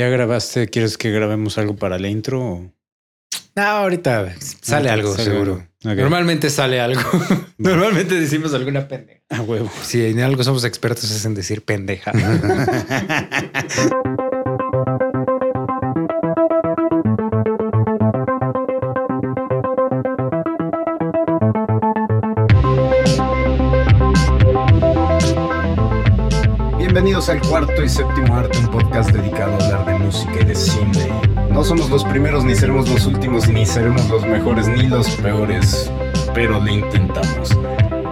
¿Ya grabaste? ¿Quieres que grabemos algo para la intro? o- No, ahorita sale algo, sale seguro. algo. Normalmente sale algo. Normalmente decimos alguna pendeja. A huevo. Si en algo somos expertos es en decir pendeja. al cuarto y séptimo arte, un podcast dedicado a hablar de música y de cine. No somos los primeros, ni seremos los últimos, ni seremos los mejores, ni los peores, pero lo intentamos.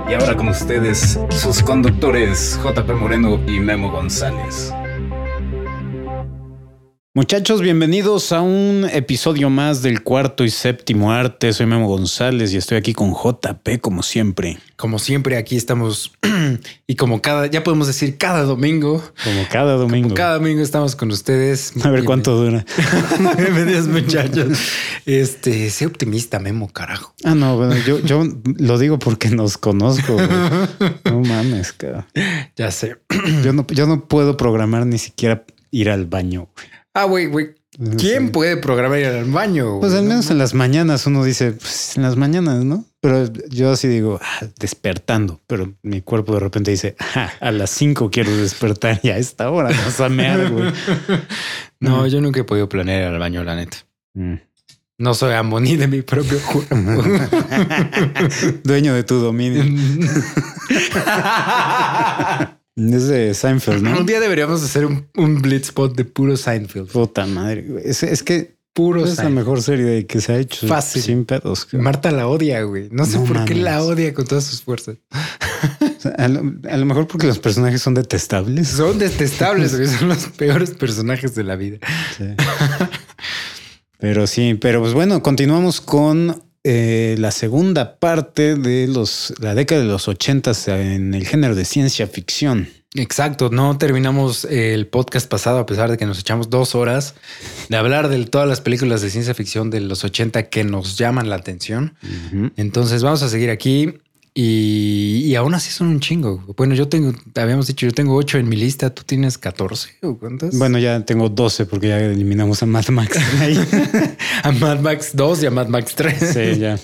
Y ahora con ustedes, sus conductores JP Moreno y Memo González. Muchachos, bienvenidos a un episodio más del cuarto y séptimo arte. Soy Memo González y estoy aquí con JP como siempre. Como siempre, aquí estamos y como cada, ya podemos decir cada domingo, Como cada domingo. como cada domingo estamos con ustedes. A ver cuánto dura. Bienvenidos, muchachos. Este, sé optimista, Memo, carajo. Ah, no, bueno, yo, yo lo digo porque nos conozco. No mames, cabrón. Ya sé. Yo no, yo no puedo programar ni siquiera ir al baño. güey. Ah, güey, güey. ¿Quién Sí. puede programar ir al baño? Pues güey? al No menos en las mañanas uno dice, pues en las mañanas, ¿no? Pero yo así digo, ah, despertando, pero mi cuerpo de repente dice, "Ah, a las 5 quiero despertar y a esta hora vas a mear, güey. No, yo nunca he podido planear ir al baño, la neta. Mm. No soy amo ni de mi propio cuerpo. Dueño de tu dominio. Es de Seinfeld, ¿no? Un día deberíamos hacer un, un Blitzpot de puro Seinfeld. Puta madre. Es, es que Puro es la mejor serie que se ha hecho. Fácil. Sin pedos. Marta la odia, güey. No sé No por qué la odia con todas sus fuerzas. O sea, A lo, a lo mejor porque los personajes son detestables. Son detestables, güey. Son los peores personajes de la vida. Sí. Pero sí, pero pues bueno, continuamos con eh, la segunda parte de los la década de los ochentas en el género de ciencia ficción. Exacto. No terminamos el podcast pasado, a pesar de que nos echamos dos horas de hablar de todas las películas de ciencia ficción de los 80 que nos llaman la atención. Entonces vamos a seguir aquí y, y aún así son un chingo. Bueno, yo tengo, habíamos dicho, yo tengo ocho en mi lista. Tú tienes 14 o cuántas? Bueno, ya tengo 12 porque ya eliminamos a Mad Max. A Mad Max 2 y a Mad Max 3. sí, ya.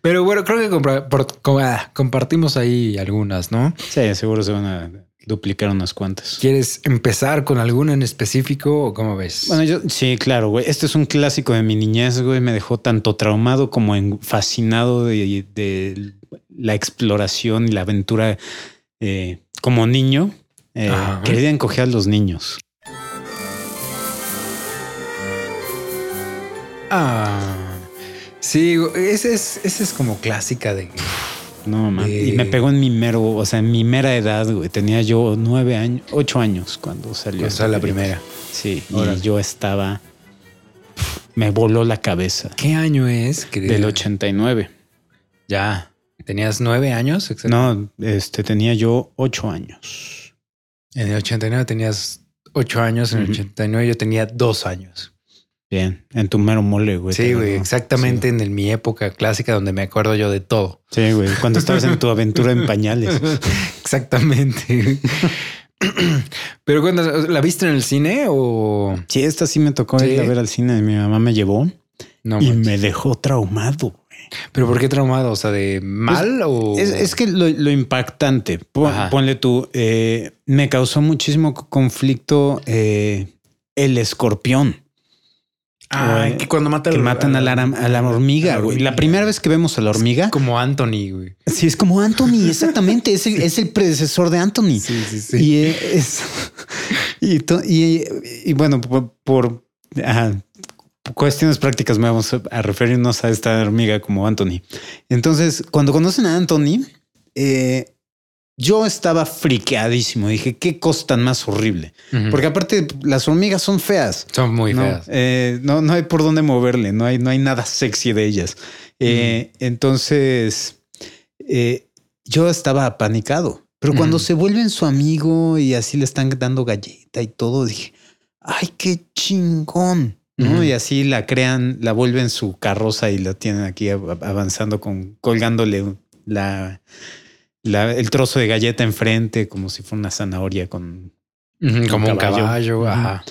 Pero bueno, creo que compra- por- ah, compartimos ahí algunas, ¿no? Sí, seguro se van a duplicar unas cuantas. ¿Quieres empezar con alguna en específico o cómo ves? Bueno, yo sí, claro, güey. Este es un clásico de mi niñez, güey. Me dejó tanto traumado como fascinado de, de la exploración y la aventura eh, como niño. Eh, quería encoger a los niños. ah, sí, ese es, ese es como clásica de No, man. Eh. Y me pegó en mi mero, o sea, en mi mera edad, güey. Tenía yo nueve años, ocho años cuando salió. sea, la primera. Sí, Órale. y yo estaba. Me voló la cabeza. ¿Qué año es? querido? Del 89. Ya. ¿Tenías nueve años? Exacto. No, este tenía yo ocho años. En el 89 tenías ocho años, en el Ujú. 89 yo tenía dos años. Bien, en tu mero mole, güey. sí, güey, exactamente en mi época clásica donde me acuerdo yo de todo. Sí, güey. Cuando estabas en tu aventura en pañales. Exactamente. Pero cuando la viste en el cine o Sí, esta sí me tocó Sí. ir a ver al cine. Mi mamá me llevó no? y manches. me dejó traumado. Pero ¿por qué traumado? O sea, de mal o Es, es que lo, lo impactante, pon- ponle tú, eh, me causó muchísimo conflicto eh, el escorpión. Ah, que cuando mata que al- matan a la, aram- a la hormiga. güey. La primera vez que vemos a la hormiga, como Anthony, güey. sí, es como Anthony, exactamente. Es el, es el predecesor de Anthony. Sí, sí, sí. Y es y, to- y- y bueno, por, por, ajá, por cuestiones prácticas me vamos a, a referirnos a esta hormiga como Anthony. Entonces, cuando conocen a Anthony, eh, yo estaba friqueadísimo. Dije, qué cosa tan más horrible. Porque aparte, las hormigas son feas. son muy no, feas. eh, no, no hay por dónde moverle, no hay, no hay nada sexy de ellas. Eh, Entonces, eh, yo estaba apanicado. Pero cuando se vuelven su amigo y así le están dando galleta y todo, dije, ay, qué chingón. ¿no? Y así la crean, la vuelven su carroza y la tienen aquí av- avanzando con colgándole la, la- el trozo de galleta enfrente como si fuera una zanahoria con como un caballo. Ajá.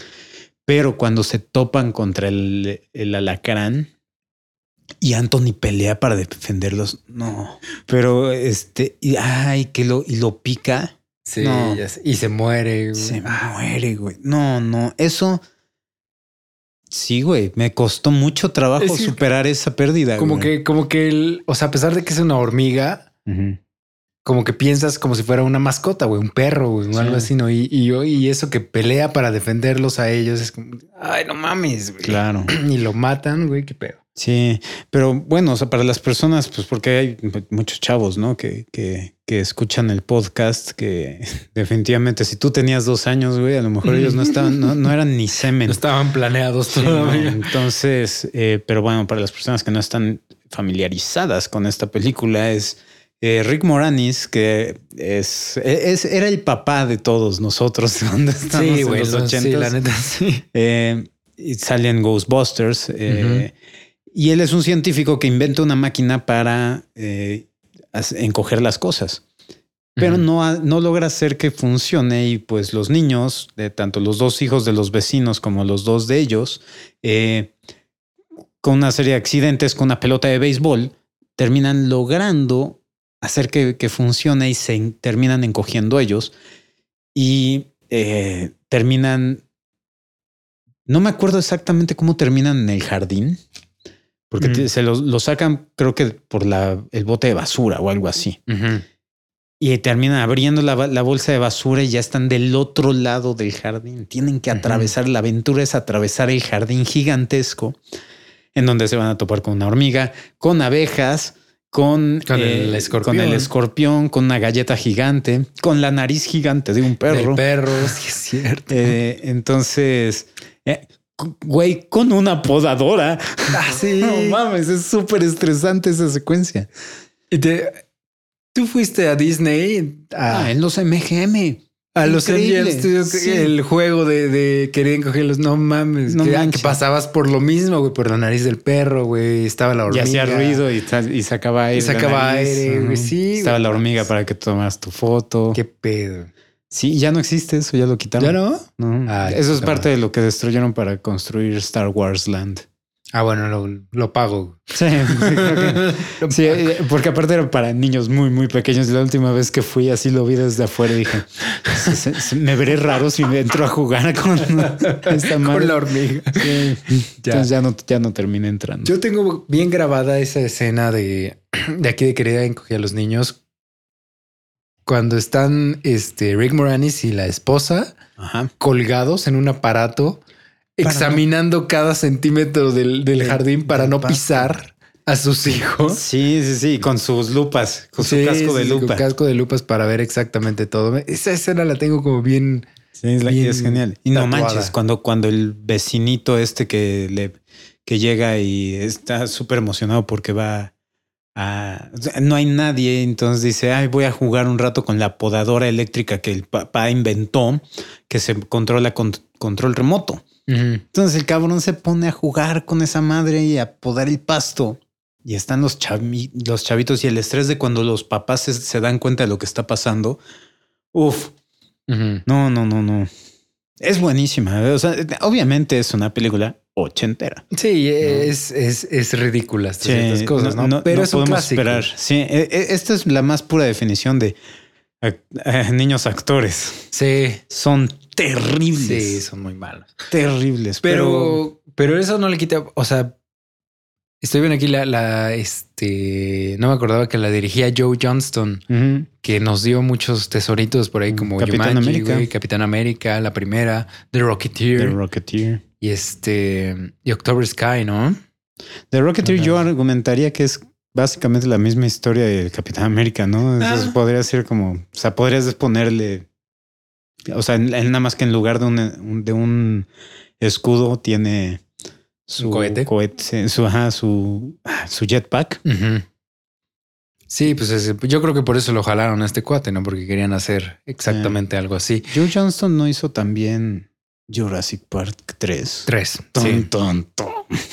Pero cuando se topan contra el, el alacrán y Anthony pelea para defenderlos, no. Pero este, y, ay, que lo, y lo pica. Sí, No. ya sé. y se muere. güey. Se muere, güey. No, no, eso. Sí, güey. Me costó mucho trabajo Es superar esa pérdida. Como güey. que, como que el, o sea, a pesar de que es una hormiga. Como que piensas como si fuera una mascota, güey, un perro, güey, o Sí. algo así, ¿no? Y, y, y eso que pelea para defenderlos a ellos es como, ay, no mames, güey. Claro. Y lo matan, güey, qué pedo. Sí, pero bueno, o sea, para las personas, pues porque hay muchos chavos, ¿no? Que, que, que escuchan el podcast, que definitivamente si tú tenías dos años, güey, a lo mejor ellos no estaban, no, no eran ni semen. No estaban planeados Sí, no, todavía. Entonces, eh, pero bueno, para las personas que no están familiarizadas con esta película es eh, Rick Moranis, que es, es- era el papá de todos nosotros cuando estábamos Sí, en los lo- sí, ochentas. la neta, sí. Eh, y sale en Ghostbusters. eh, Y él es un científico que inventa una máquina para eh, encoger las cosas. Pero no, no logra hacer que funcione y pues los niños, de tanto los dos hijos de los vecinos como los dos de ellos, con una serie de accidentes con una pelota de béisbol, terminan logrando hacer que, que funcione y se terminan encogiendo ellos y eh, terminan, no me acuerdo exactamente cómo terminan en el jardín, porque Mm. se los, los sacan creo que por la, el bote de basura o algo así. Y terminan abriendo la, la bolsa de basura y ya están del otro lado del jardín. Tienen que atravesar, la aventura es atravesar el jardín gigantesco en donde se van a topar con una hormiga, con abejas, con, eh, Con el escorpión. con el escorpión, con una galleta gigante, con la nariz gigante de un perro. Del perro, sí es cierto. Eh, entonces, eh, güey, con una podadora. Ah, sí. No mames, es súper estresante esa secuencia. Y te- tú fuiste a Disney a, Ah, en los MGM. A los increíble. Sí. el juego de, de querían cogerlos. No mames. No que, manches. que pasabas por lo mismo, güey, por la nariz del perro, güey. Estaba la Y hormiga. hacía ruido y, y sacaba aire. Y sacaba aire, güey. Sí, Estaba güey. la hormiga para que tomas tu foto. Qué pedo. Sí, ya no existe eso, ya lo quitaron. ¿Ya no? No. Ay, eso es puta parte de lo que destruyeron para construir Star Wars Land. Ah, bueno, lo, lo pago. Sí, creo que- sí, eh, porque aparte era para niños muy, muy pequeños. La última vez que fui así lo vi desde afuera y dije, "Se- se- se- me veré raro si me entro a jugar con esta madre. Con la hormiga. Sí. Ya. Entonces ya no, ya no terminé entrando. Yo tengo bien grabada esa escena de, de aquí de querida encogía a los niños. Cuando están este, Rick Moranis y la esposa Ajá. colgados en un aparato, Para examinando cada centímetro del, del jardín para no pisar a sus hijos. Sí, sí, sí, con sus lupas, con Sí, su casco de sí, sí, lupa. Con casco de lupas para ver exactamente todo. Esa escena la tengo como bien. Sí, es, la- bien es genial. Y no tatuada. manches, cuando, cuando el vecinito este que le que llega y está súper emocionado porque va a o sea, no hay nadie, entonces dice, ay, voy a jugar un rato con la podadora eléctrica que el papá inventó, que se controla con control remoto. Entonces el cabrón se pone a jugar con esa madre y a podar el pasto. Y están los, chavi- los chavitos y el estrés de cuando los papás se, se dan cuenta de lo que está pasando. Uf, no, no, no, no. Es buenísima. O sea, obviamente es una película ochentera. Sí, es, es, es ridícula Sí, ciertas cosas, ¿no? Pero no es un podemos clásico. esperar. Sí, e- e- esta es la más pura definición de ac- eh, niños actores. Sí, Son terribles. sí, son muy malos. terribles. Pero, Pero, pero eso no le quita, o sea, estoy viendo aquí la, la, este, no me acordaba que la dirigía Joe Johnston, que nos dio muchos tesoritos por ahí como Capitán Jumanji, América. güey, Capitán América, la primera, The Rocketeer The Rocketeer. Y este, y October Sky, ¿no? The Rocketeer yo argumentaría que es básicamente la misma historia del Capitán América, ¿no? Entonces Ah. podría ser como, o sea, podrías ponerle, o sea, en- en nada más que en lugar de un, un- de un escudo tiene su ¿Un cohete? cohete, su, ajá, su, ah, su jetpack. Ujú. Sí, pues es- yo creo que por eso lo jalaron a este cuate, ¿no? Porque querían hacer exactamente algo así. Joe Johnston no hizo también Jurassic Park 3. Tres. Ton, sí. ton, ton.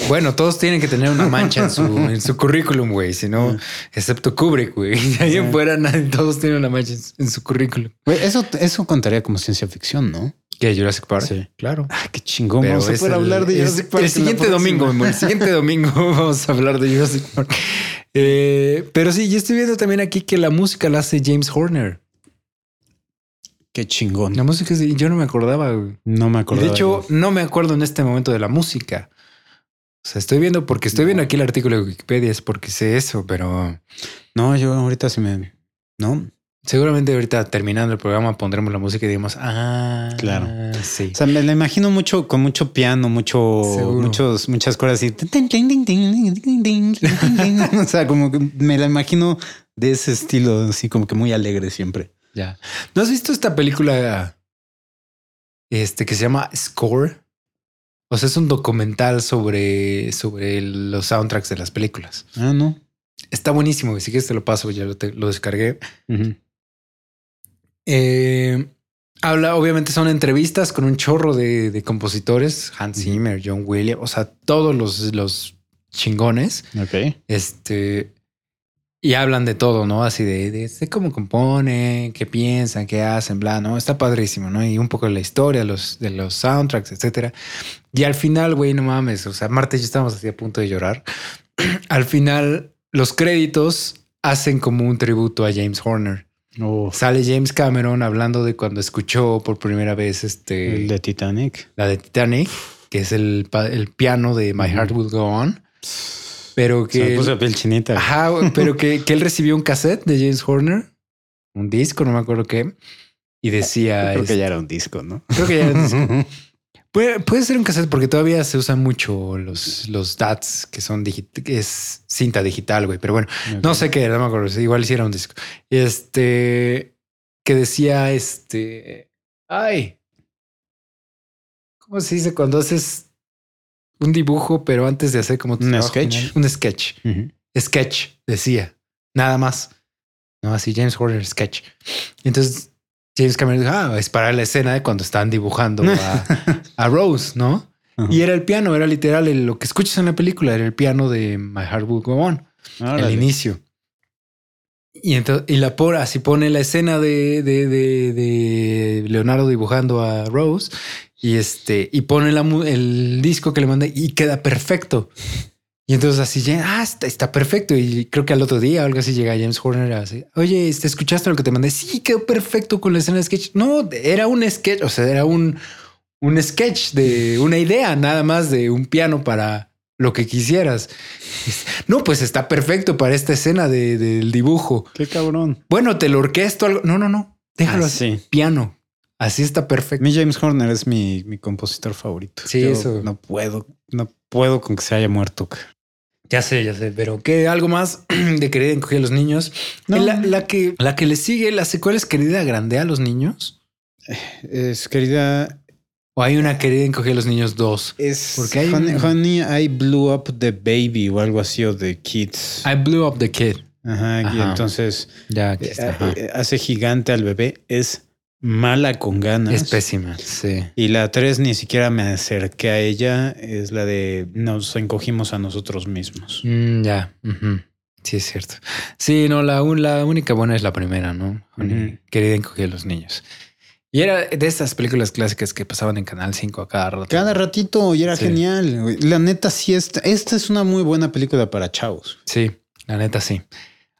Bueno, todos tienen que tener una mancha en su, en su currículum, güey. Si no, excepto Kubrick, güey. De ahí Sí. fuera nadie, todos tienen una mancha en, su- currículum. Güey, eso, eso contaría como ciencia ficción, ¿no? ¿Qué? Jurassic Park. Sí. Claro. Ah, qué chingón. Pero Vamos a poder el- hablar de Jurassic Park. El siguiente domingo, el siguiente domingo vamos a hablar de Jurassic Park. Eh, pero sí, yo estoy viendo también aquí que la música la hace James Horner. Qué chingón. La música es yo no me acordaba. güey. No me acuerdo. De hecho, no me acuerdo en este momento de la música. O sea, estoy viendo porque estoy viendo aquí el artículo de Wikipedia, es porque sé eso, pero no, yo ahorita sí me. No. seguramente ahorita terminando el programa pondremos la música y digamos, ah, Claro. sí. O sea, me la imagino mucho con mucho piano, mucho, Seguro. muchos, muchas cosas así. O sea, como que me la imagino de ese estilo, así como que muy alegre siempre. Ya. ¿No has visto esta película este que se llama Score? O sea, es un documental sobre, sobre los soundtracks de las películas. Ah, no. Está buenísimo. Si quieres te lo paso, ya lo, te- lo descargué. Eh, habla, obviamente son entrevistas con un chorro de, de compositores, Hans. Zimmer, John Williams, o sea, todos los, los chingones. Ok. Este, y hablan de todo, ¿no? Así de, de, de cómo componen, qué piensan, qué hacen, bla, ¿no? Está padrísimo, ¿no? Y un poco de la historia, los, de los soundtracks, etcétera. Y al final, güey, no mames, o sea, Marta y yo estábamos así a punto de llorar. al final, los créditos hacen como un tributo a James Horner. Oh, Sale James Cameron hablando de cuando escuchó por primera vez este, el de Titanic. la de Titanic, que es el, el piano de My Heart Will Go On. Pero Se me que, puso la piel chinita. ajá, pero que, que él recibió un cassette de James Horner, un disco, no me acuerdo qué, y decía, Creo que ya era un disco, ¿no? creo que ya era un disco. Puede, puede ser un cassette porque todavía se usan mucho los, los DATs que son que es cinta digital, güey. Pero bueno, no sé qué era, no me acuerdo. Igual hiciera un disco. Este que decía este. Ay. ¿Cómo se dice cuando haces un dibujo, pero antes de hacer como tu ¿Un trabajo sketch? final? Un sketch. Sketch, decía. Nada más. No, así James Horner sketch. Entonces James Cameron dijo, ah, es para la escena de cuando están dibujando a, a Rose, ¿no? Y era el piano, era literal el- lo que escuchas en la película, era el piano de My Heart Will Go On el inicio. Y entonces, y la por así pone la escena de, Leonardo dibujando a Rose y este, y pone la el disco que le mandé y queda perfecto. Y entonces así ya, ah, está, perfecto. Y creo que al otro día algo así llega James Horner así, oye, ¿te escuchaste lo que te mandé? Sí, quedó perfecto con la escena de sketch. No, era un sketch, o sea, era un, un sketch de una idea nada más de un piano para lo que quisieras. No, pues está perfecto para esta escena de- del dibujo. Qué cabrón. Bueno, te lo orquesto algo. No, no, no. Déjalo Ah, así. sí. Piano. Así está perfecto. Mi James Horner es mi, mi compositor favorito. Sí, Yo eso. No puedo, no puedo con que se haya muerto. Ya sé, ya sé, pero que algo más de querida encoger a los niños. No. La, la que la que le sigue, la secuela es querida grande a los niños. Es querida. O hay una querida encoger a los niños dos. Es Porque hay Honey, un- Honey, I blew up the baby o algo así o the kids. I blew up the kid. Ajá, y entonces Ya aquí eh, está. ajá. eh, hace gigante al bebé. Es mala con ganas. Es pésima. Sí. Y la tres ni siquiera me acerqué a ella. Es la de nos encogimos a nosotros mismos. Mm, ya. Sí, es cierto. Sí, no, la, única buena es la primera, ¿no? Querida encoger a los niños. Y era de estas películas clásicas que pasaban en Canal 5 a cada rato. Cada ratito y era Sí. genial. La neta, sí, esta, esta es una muy buena película para chavos. Sí, la neta sí.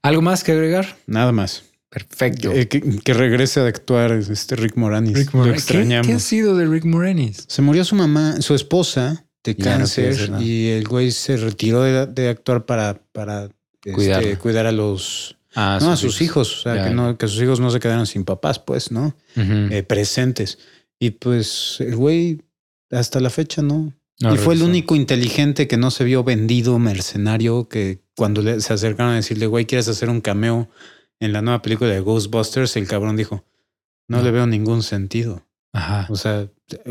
¿Algo más que agregar? Nada más. Perfecto. Eh, que, que regrese a actuar este Rick Moranis. Rick Lo Moranis. ¿Qué, extrañamos. qué ha sido de Rick Moranis? Se murió su mamá, su esposa de Ya cáncer y el güey se retiró de, de actuar para, para este, cuidar a los Ah, no, a sus hijos. O sea, que, no, que sus hijos no se quedaron sin papás, pues, ¿no? Eh, presentes. Y pues el güey hasta la fecha no. No y fue el único inteligente que no se vio vendido, mercenario, que cuando le, se acercaron a decirle, güey, ¿quieres hacer un cameo en la nueva película de Ghostbusters? El cabrón dijo, no, No. le veo ningún sentido. Ajá. O sea,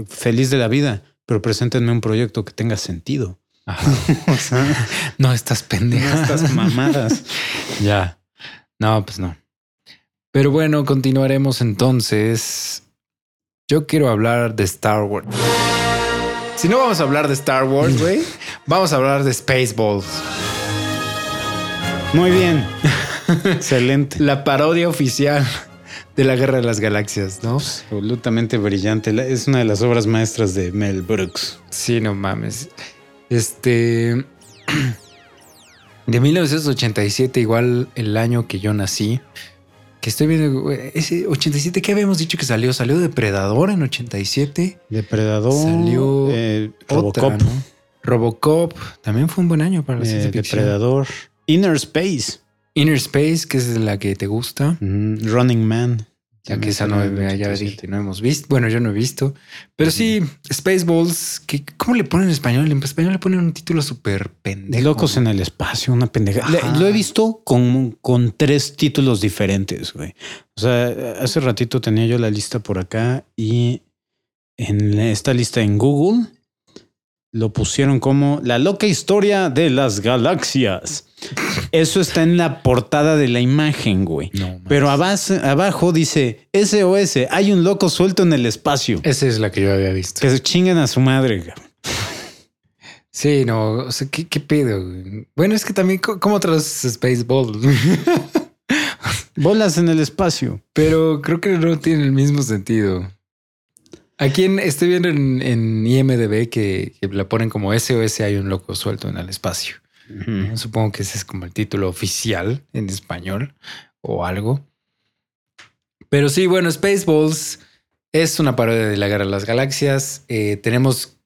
feliz de la vida, pero preséntenme un proyecto que tenga sentido. ajá. O sea, No, estás no pendeja. estas mamadas. ya. No, pues no. Pero bueno, continuaremos entonces. Yo quiero hablar de Star Wars. Si no vamos a hablar de Star Wars, güey, vamos a hablar de Spaceballs. Muy bien. Excelente. La parodia oficial de la Guerra de las Galaxias, ¿no? Absolutamente brillante. La- Es una de las obras maestras de Mel Brooks. Sí, no mames. Este. De 1987, igual el año que yo nací. Que estoy viendo. Ese 87, ¿qué habíamos dicho que salió? Salió Depredador en 87. Depredador. Salió eh, Otra, Robocop. ¿no? Robocop. También fue un buen año para la eh, ciencia ficción. Depredador. Inner Space. Inner Space, que es la que te gusta. Mm, Running Man. Ya que esa no, También ya salió en dije, no hemos visto. Bueno, yo no he visto. Pero sí, Spaceballs, que, ¿cómo le ponen en español? En español le ponen un título súper pendejo. Locos en el espacio, una pendeja. Le-. Lo he visto con, con tres títulos diferentes, güey. O sea, hace ratito tenía yo la lista por acá y en esta lista en Google lo pusieron como la loca historia de las galaxias. Eso está en la portada de la imagen, güey. No. Pero abas- abajo dice SOS, hay un loco suelto en el espacio. Esa es la que yo había visto. Que se chinguen a su madre. cabrón. Sí, no, o sea, ¿qué, qué pedo? güey? Bueno, es que también, ¿cómo traduces Spaceballs? Bolas en el espacio. Pero creo que no tiene el mismo sentido. Aquí en, estoy viendo en, en IMDB que, que la ponen como SOS hay un loco suelto en el espacio. Supongo que ese es como el título oficial en español o algo. Pero sí, bueno, Spaceballs es una parodia de la Guerra de las Galaxias. Eh, tenemos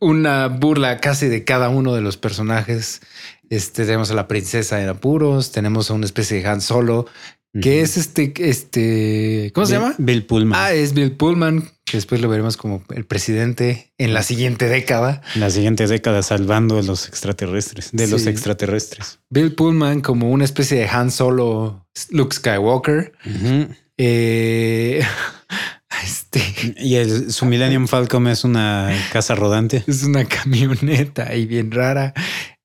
una burla casi de cada uno de los personajes. Este, tenemos a la princesa en apuros, tenemos a una especie de Han Solo, que es este, este, ¿cómo se llama? Bill Pullman. Ah, es Bill Pullman, después lo veremos como el presidente en la siguiente década. la siguiente década salvando a los extraterrestres, de los extraterrestres. Bill Pullman como una especie de Han Solo, Luke Skywalker. Eh, este Y el, su Millennium Falcon es una casa rodante. es una camioneta ahí bien rara.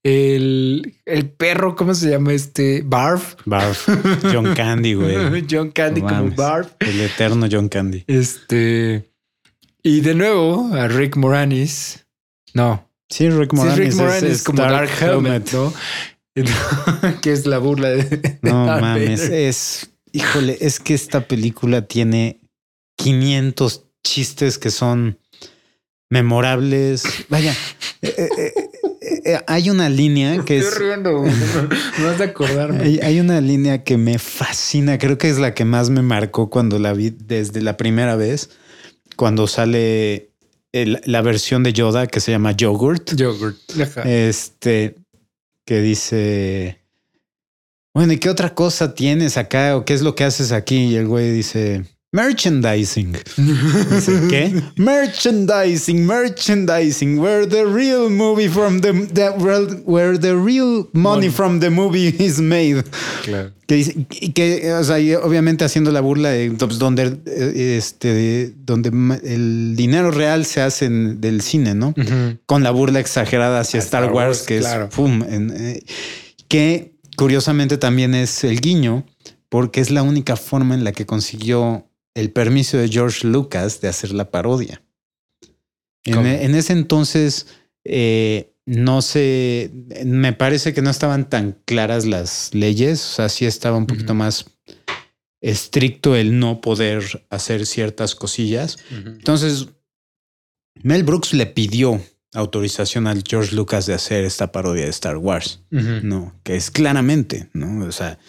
El, el perro, ¿cómo se llama este? Barf. Barf. John Candy, güey. John Candy No como. Barf. El eterno John Candy. Este. Y de nuevo a Rick Moranis. No, Sí, Rick Sí, Moranis. Rick es- Moranis es como Dark, Helmet, ¿no? que es la burla de No Darth mames, Vader. es, híjole, es que esta película tiene 500 chistes que son memorables. Vaya, eh, eh, eh, hay una línea que Estoy es... riendo, no vas a acordarme. Hay, hay una línea que me fascina, creo que es la que más me marcó cuando la vi desde la primera vez, cuando sale el- la versión de Yoda que se llama Yogurt. Yogurt. Ajá. Este que dice, bueno, ¿y qué otra cosa tienes acá o qué es lo que haces aquí? Y el güey dice, merchandising. Dice, ¿Qué? merchandising, merchandising, where the real movie from the, the- where, where the real money Money. from the movie is made. Claro. Que dice, que, o sea, obviamente haciendo la burla de pues, donde, este, donde el dinero real se hace en- del cine, ¿no? con la burla exagerada hacia Star, Star Wars, Wars, que claro. es pum, en, eh, que curiosamente también es el guiño, porque es la única forma en la que consiguió el permiso de George Lucas de hacer la parodia. En, en ese entonces, eh, no sé, me parece que no estaban tan claras las leyes, o sea, sí estaba un poquito más estricto el no poder hacer ciertas cosillas. Entonces, Mel Brooks le pidió autorización al George Lucas de hacer esta parodia de Star Wars, no, que es claramente, ¿no? O sea,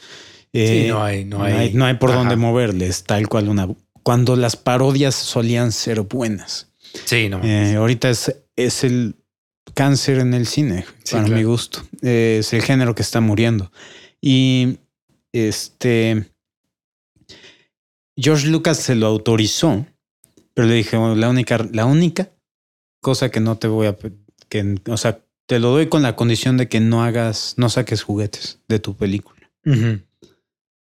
eh, Sí, no hay, no no hay. hay, no hay por Ajá. dónde moverle, es tal cual una. Cuando las parodias solían ser buenas, Sí, no. Eh, ahorita es, es el cáncer en el cine, Sí, para claro. mi gusto. Eh, es el género que está muriendo. Y este George Lucas se lo autorizó, pero le dije, "Bueno, la única, la única cosa que no te voy a, que, o sea, te lo doy con la condición de que no hagas, no saques juguetes de tu película.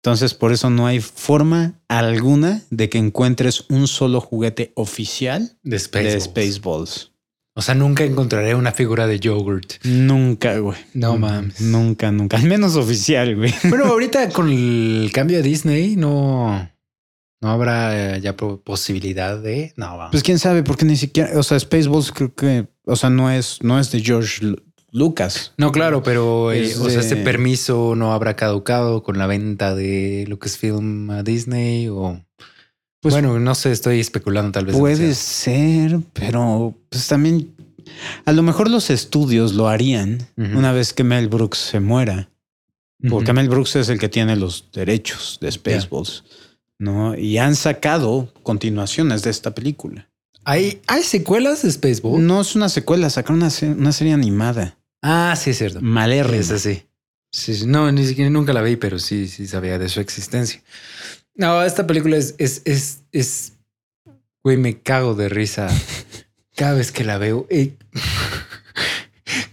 Entonces, por eso no hay forma alguna de que encuentres un solo juguete oficial De Spaceballs. de Spaceballs. O sea, nunca encontraré una figura de yogurt. Nunca, güey. No mames. Nunca, nunca. Al menos oficial, güey. Bueno, ahorita con el cambio a Disney no, no habrá eh, ya po- posibilidad de. No, vamos. Pues quién sabe, porque ni siquiera, o sea, Spaceballs creo que, o sea, no es, no es de George Lucas. No, claro, pero eh, o sea, este permiso no habrá caducado con la venta de Lucasfilm a Disney o. Pues- bueno, no sé, estoy especulando tal vez. Puede demasiado. ser, pero pues también a lo mejor los estudios lo harían una vez que Mel Brooks se muera, porque. Mel Brooks es el que tiene los derechos de Spaceballs, ¿no? Y han sacado continuaciones de esta película. ¿Hay, ¿Hay secuelas de Spaceball? No es una secuela, sacaron una, una serie animada. Ah, sí, es cierto. Malérrima. Esa sí. Sí, sí. No, ni siquiera nunca la vi, pero sí, sí sabía de su existencia. No, esta película es, es, es, es, güey, me cago de risa cada vez que la veo. Eh,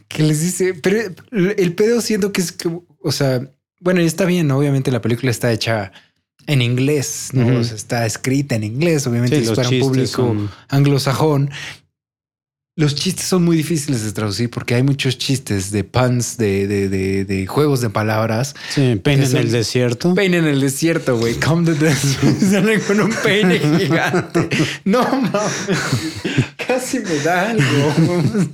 que les dice, pero el pedo siento que es que, o sea, bueno, está bien, ¿no? obviamente la película está hecha en inglés, ¿no? Ujú. O sea, está escrita en inglés, obviamente Sí, es para un público son- anglosajón. Los chistes son muy difíciles de traducir porque hay muchos chistes de puns, de, de, de, de juegos de palabras. Sí, Pain en el desierto. Peine en el desierto, güey. Come the Salen con un peine gigante. No mames. Casi me da algo.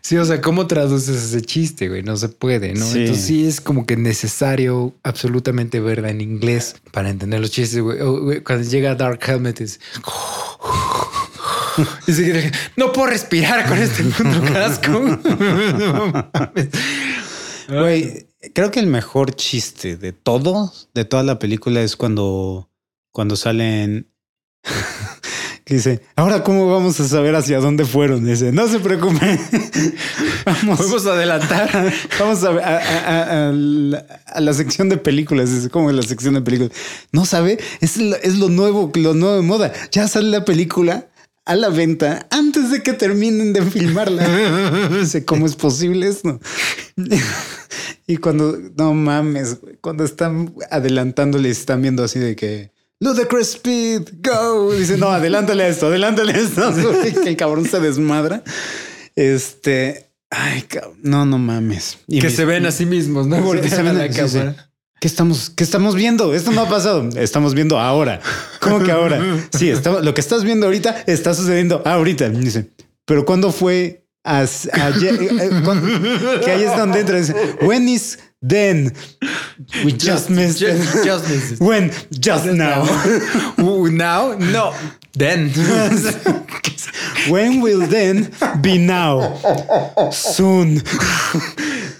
Sí, o sea, ¿cómo traduces ese chiste, güey? No se puede, ¿no? Sí. Entonces sí es como que necesario absolutamente verla en inglés para entender los chistes, güey, Cuando llega Dark Helmet es... Y no puedo respirar con este puto casco. Güey, creo que el mejor chiste de todo, de toda la película es cuando, cuando salen. que dice, ahora cómo vamos a saber hacia dónde fueron. Dice, no se preocupe. vamos, Podemos adelantar. vamos a, a- a- a la, a la sección de películas. Es como la sección de películas. No sabe, es lo, es lo nuevo, lo nuevo de moda. Ya sale la película a la venta antes de que terminen de filmarla. Dice, ¿cómo es posible esto? y cuando, no mames, cuando están adelantándole, están viendo así de que Ludacris Speed, go. Dice, no, adelántale a esto, adelántale esto. que el cabrón se desmadra. Este, ay, no, no mames. Y que mis- se ven a sí mismos, ¿no? Voltean se a la sí, sí. ¿Qué estamos, ¿Qué estamos viendo? Esto no ha pasado. Estamos viendo ahora. ¿Cómo que ahora? Sí, estamos- lo que estás viendo ahorita está sucediendo ahorita. Dice, pero ¿cuándo fue? as- ayer? Eh, eh, que ahí es donde entra. Dice, when is then? We just, missed. Just, just missed it. When? Just now. Now? No. Then. When will then be now? Soon.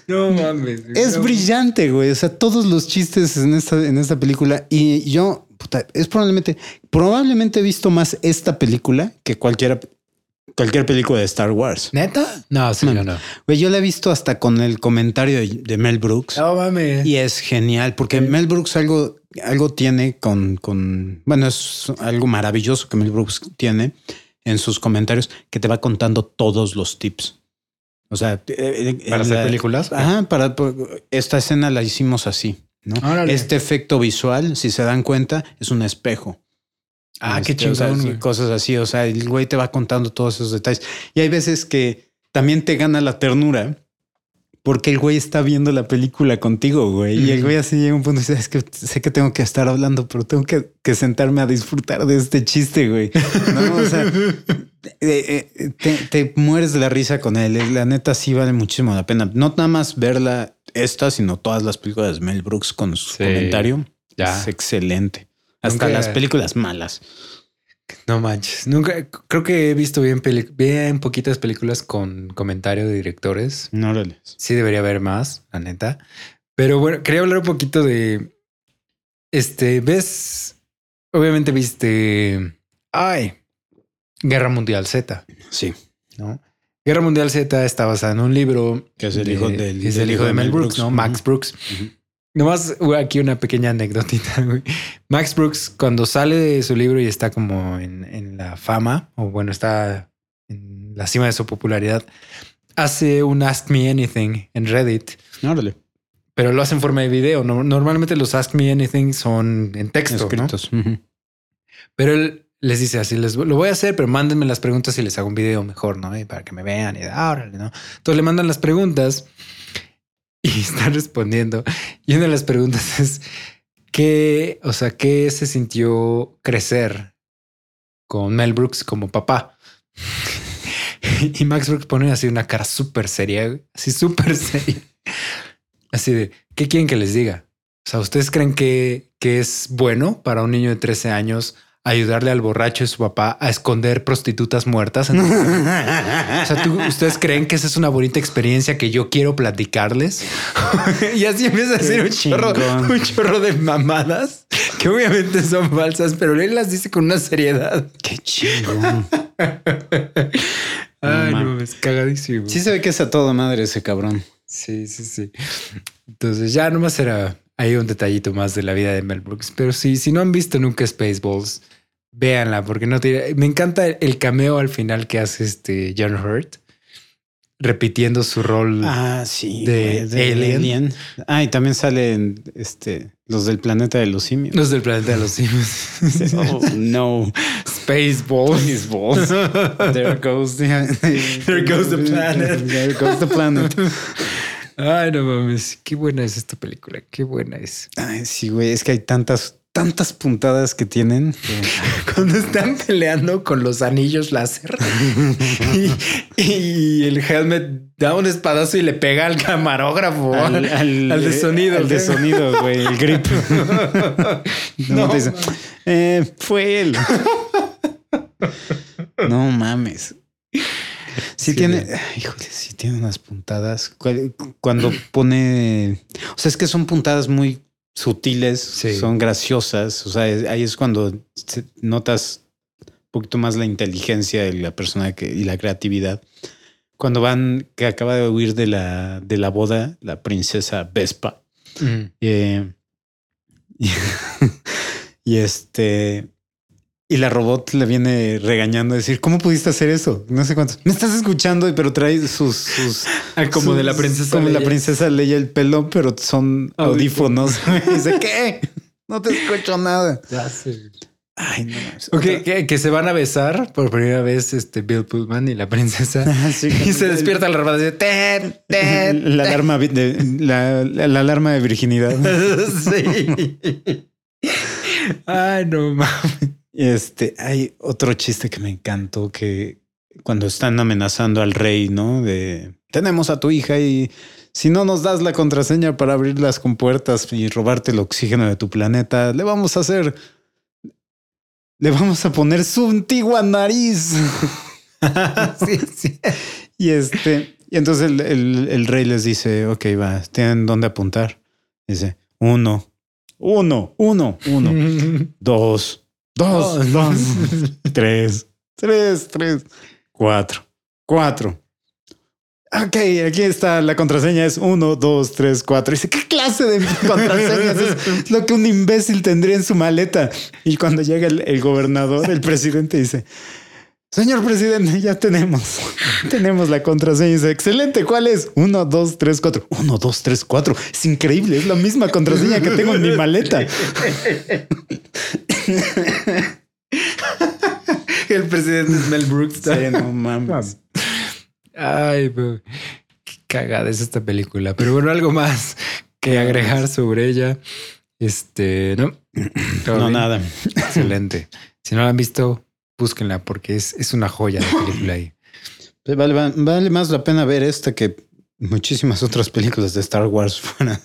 no mames. Es No. brillante, güey. O sea, todos los chistes en esta, en esta película. Y yo, puta, es probablemente, probablemente he visto más esta película que cualquiera, cualquier película de Star Wars. ¿Neta? No, sí, no, no. Güey, yo la he visto hasta con el comentario de, de Mel Brooks. No mames. Y es genial porque Mel Brooks algo, algo tiene con, con, bueno, es algo maravilloso que Mel Brooks tiene en sus comentarios que te va contando todos los tips. O sea, eh, eh, ¿Para hacer la- películas? Ajá, para esta escena la hicimos así, ¿no? Este efecto visual, si se dan cuenta, es un espejo. Ah, qué Este, o sea, chingón. güey. cosas así. O sea, el güey te va contando todos esos detalles. Y hay veces que también te gana la ternura porque el güey está viendo la película contigo, güey. Y el güey así llega a un punto y dice, es que sé que tengo que estar hablando, pero tengo que, que sentarme a disfrutar de este chiste, güey. No, o sea, eh, eh, te, te mueres de la risa con él. La neta sí vale muchísimo la pena. No nada más verla esta, sino todas las películas de Mel Brooks con su Sí. comentario. Ya. Es excelente. Hasta Nunca- las películas malas. No manches. Nunca, creo que he visto bien, peli- bien poquitas películas con comentario de directores. No órale. Sí debería haber más, la neta. Pero bueno, quería hablar un poquito de... Este, ¿ves? Obviamente viste... Ay, Guerra Mundial Z, Sí. ¿no? Guerra Mundial Z está basada en un libro... Que es el de- hijo del- Es el hijo de Mel Brooks, ¿no? Max Brooks. Nomás aquí una pequeña anécdotita. güey. Max Brooks, cuando sale de su libro y está como en, en la fama, o bueno, está en la cima de su popularidad, hace un Ask Me Anything en Reddit, Órale. pero lo hace en forma de video. No- normalmente los Ask Me Anything son en texto, ¿no? Escritos. Pero él les dice así, les, lo voy a hacer, pero mándenme las preguntas y les hago un video mejor, ¿no? Y para que me vean y órale, ¿no? Entonces le mandan las preguntas y están respondiendo. Y una de las preguntas es, ¿qué, o sea, qué se sintió crecer con Mel Brooks como papá? y Max Brooks pone así una cara súper seria, así súper seria. Así de, ¿qué quieren que les diga? O sea, ¿ustedes creen que, que es bueno para un niño de 13 años ayudarle al borracho de su papá a esconder prostitutas muertas? en- o sea, ¿tú- ¿ustedes creen que esa es una bonita experiencia que yo quiero platicarles? y así empieza a decir un chorro, un chorro de mamadas que obviamente son falsas, pero él las dice con una seriedad. Qué chingón. Ay, No no, es cagadísimo. Sí se ve que es a toda madre ese cabrón. Sí, sí, sí. Entonces ya nomás era ahí un detallito más de la vida de Mel Brooks. Pero sí, si no han visto nunca Spaceballs, véanla porque no tiene... Me encanta el cameo al final que hace este John Hurt repitiendo su rol. Ah, sí. De güey, Alien. Ah, y también salen este, los del planeta de los simios. Los del planeta de los simios. Oh, no. Spaceballs. Spaceballs. There goes the, There goes the planet. There goes the planet. Ay, no mames. Qué buena es esta película. Qué buena es. Ay, sí, güey. Es que hay tantas, tantas puntadas que tienen. Cuando están peleando con los anillos láser y, y el helmet da un espadazo y le pega al camarógrafo, al, al de sonido. Al de sonido, güey. El grip. No, No, te dice, eh, fue él. No mames. Sí, Sí, tiene, híjole, sí tiene unas puntadas. Cu- Cuando pone, o sea, es que son puntadas muy sutiles, Sí. son graciosas. O sea, ahí es cuando notas un poquito más la inteligencia de la persona que, y la creatividad. Cuando van, que acaba de huir de la, de la boda, la princesa Vespa. Mm. Eh, y, y este. Y la robot le viene regañando a decir, ¿cómo pudiste hacer eso? No sé cuántos. Me estás escuchando, pero trae sus... sus Ah, como sus- de la princesa Como la princesa Leia el pelo, pero son Audífonos. Y dice, ¿qué? No te escucho nada. Ya sé. Ay, no. mames. Ok, Otra- que, que se van a besar por primera vez este Bill Pullman y la princesa. Ah, sí. y se despierta la robot y dice, "Ten, ten, La alarma de, la, la- la alarma de virginidad. sí. Ay, no mames. Este, hay otro chiste que me encantó que cuando están amenazando al rey, ¿no? De tenemos a tu hija y si no nos das la contraseña para abrir las compuertas y robarte el oxígeno de tu planeta, le vamos a hacer, le vamos a poner su antigua nariz. sí, sí. y este, y entonces el, el- el rey les dice, ok, va, tienen dónde apuntar. Dice, uno, uno, uno, uno. dos, dos, dos, tres, tres, tres, cuatro, cuatro. Ok, aquí está la contraseña es uno, dos, tres, cuatro. Dice, ¿qué clase de contraseñas es lo que un imbécil tendría en su maleta? Y cuando llega el, el gobernador, el presidente dice, señor presidente, ya tenemos, tenemos la contraseña. Dice, excelente, ¿cuál es? Uno, dos, tres, cuatro. Uno, dos, tres, cuatro. Es increíble, es la misma contraseña que tengo en mi maleta. El presidente es Mel Brooks. Sí, no mames. Ay, bro. qué cagada es esta película. Pero bueno, algo más que agregar sobre ella. Este, no. ¿Todo No, bien? nada. Excelente. Si no la han visto, búsquenla porque es, es una joya de película ahí. Vale, va- vale más la pena ver esta que muchísimas otras películas de Star Wars fuera.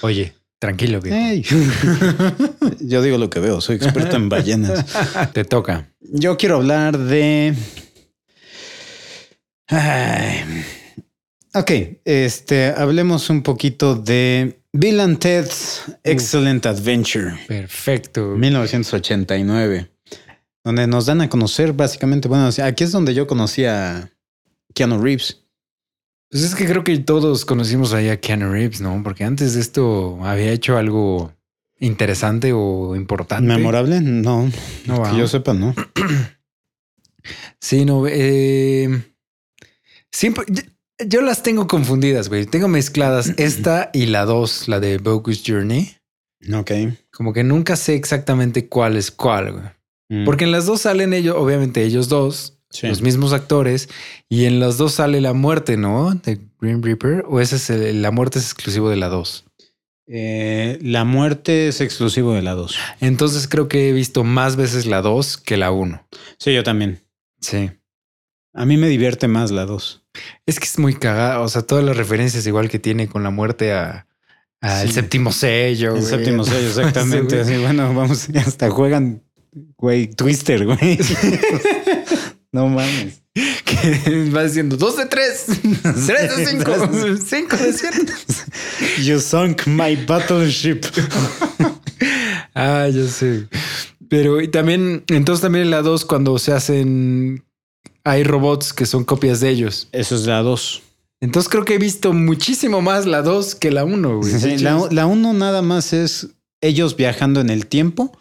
Oye, tranquilo. Ey. Yo digo lo que veo, soy experto en ballenas. Te toca. Yo quiero hablar de. Ay. Ok, este, hablemos un poquito de Bill and Ted's Excellent Adventure, Perfecto. 1989, donde nos dan a conocer básicamente, bueno, aquí es donde yo conocí a Keanu Reeves. Pues es que creo que todos conocimos ahí a Keanu Reeves, ¿no? Porque antes de esto había hecho algo interesante o importante. ¿Memorable? No, No, que yo sepa, ¿no? Sí, no. eh, siempre. Yo, yo las tengo confundidas, güey. Tengo mezcladas esta y la dos, la de Bogus Journey. Ok. Como que nunca sé exactamente cuál es cuál, güey. Mm. Porque en las dos salen ellos, obviamente ellos dos, Sí. los mismos actores, y en las dos sale la muerte, ¿no? De Green Reaper. O esa es el- la muerte es exclusivo de la dos. Eh, la muerte es exclusivo de la 2. Entonces creo que he visto más veces la dos que la uno. Sí, yo también. Sí. A mí me divierte más la 2. Es que es muy cagada. O sea, todas las referencias igual que tiene con la muerte a al Sí. séptimo sello. El güey. séptimo sello, exactamente. Así, bueno, vamos, hasta juegan, güey, Twister, güey. no mames. que va diciendo dos de tres, tres de cinco, cinco de siete. You sunk my battleship. Ah, ya sé. Pero y también, entonces también en la 2 cuando se hacen, hay robots que son copias de ellos. Eso es la 2. Entonces creo que he visto muchísimo más la 2 que la 1, güey. Sí, la, la 1 nada más es ellos viajando en el tiempo,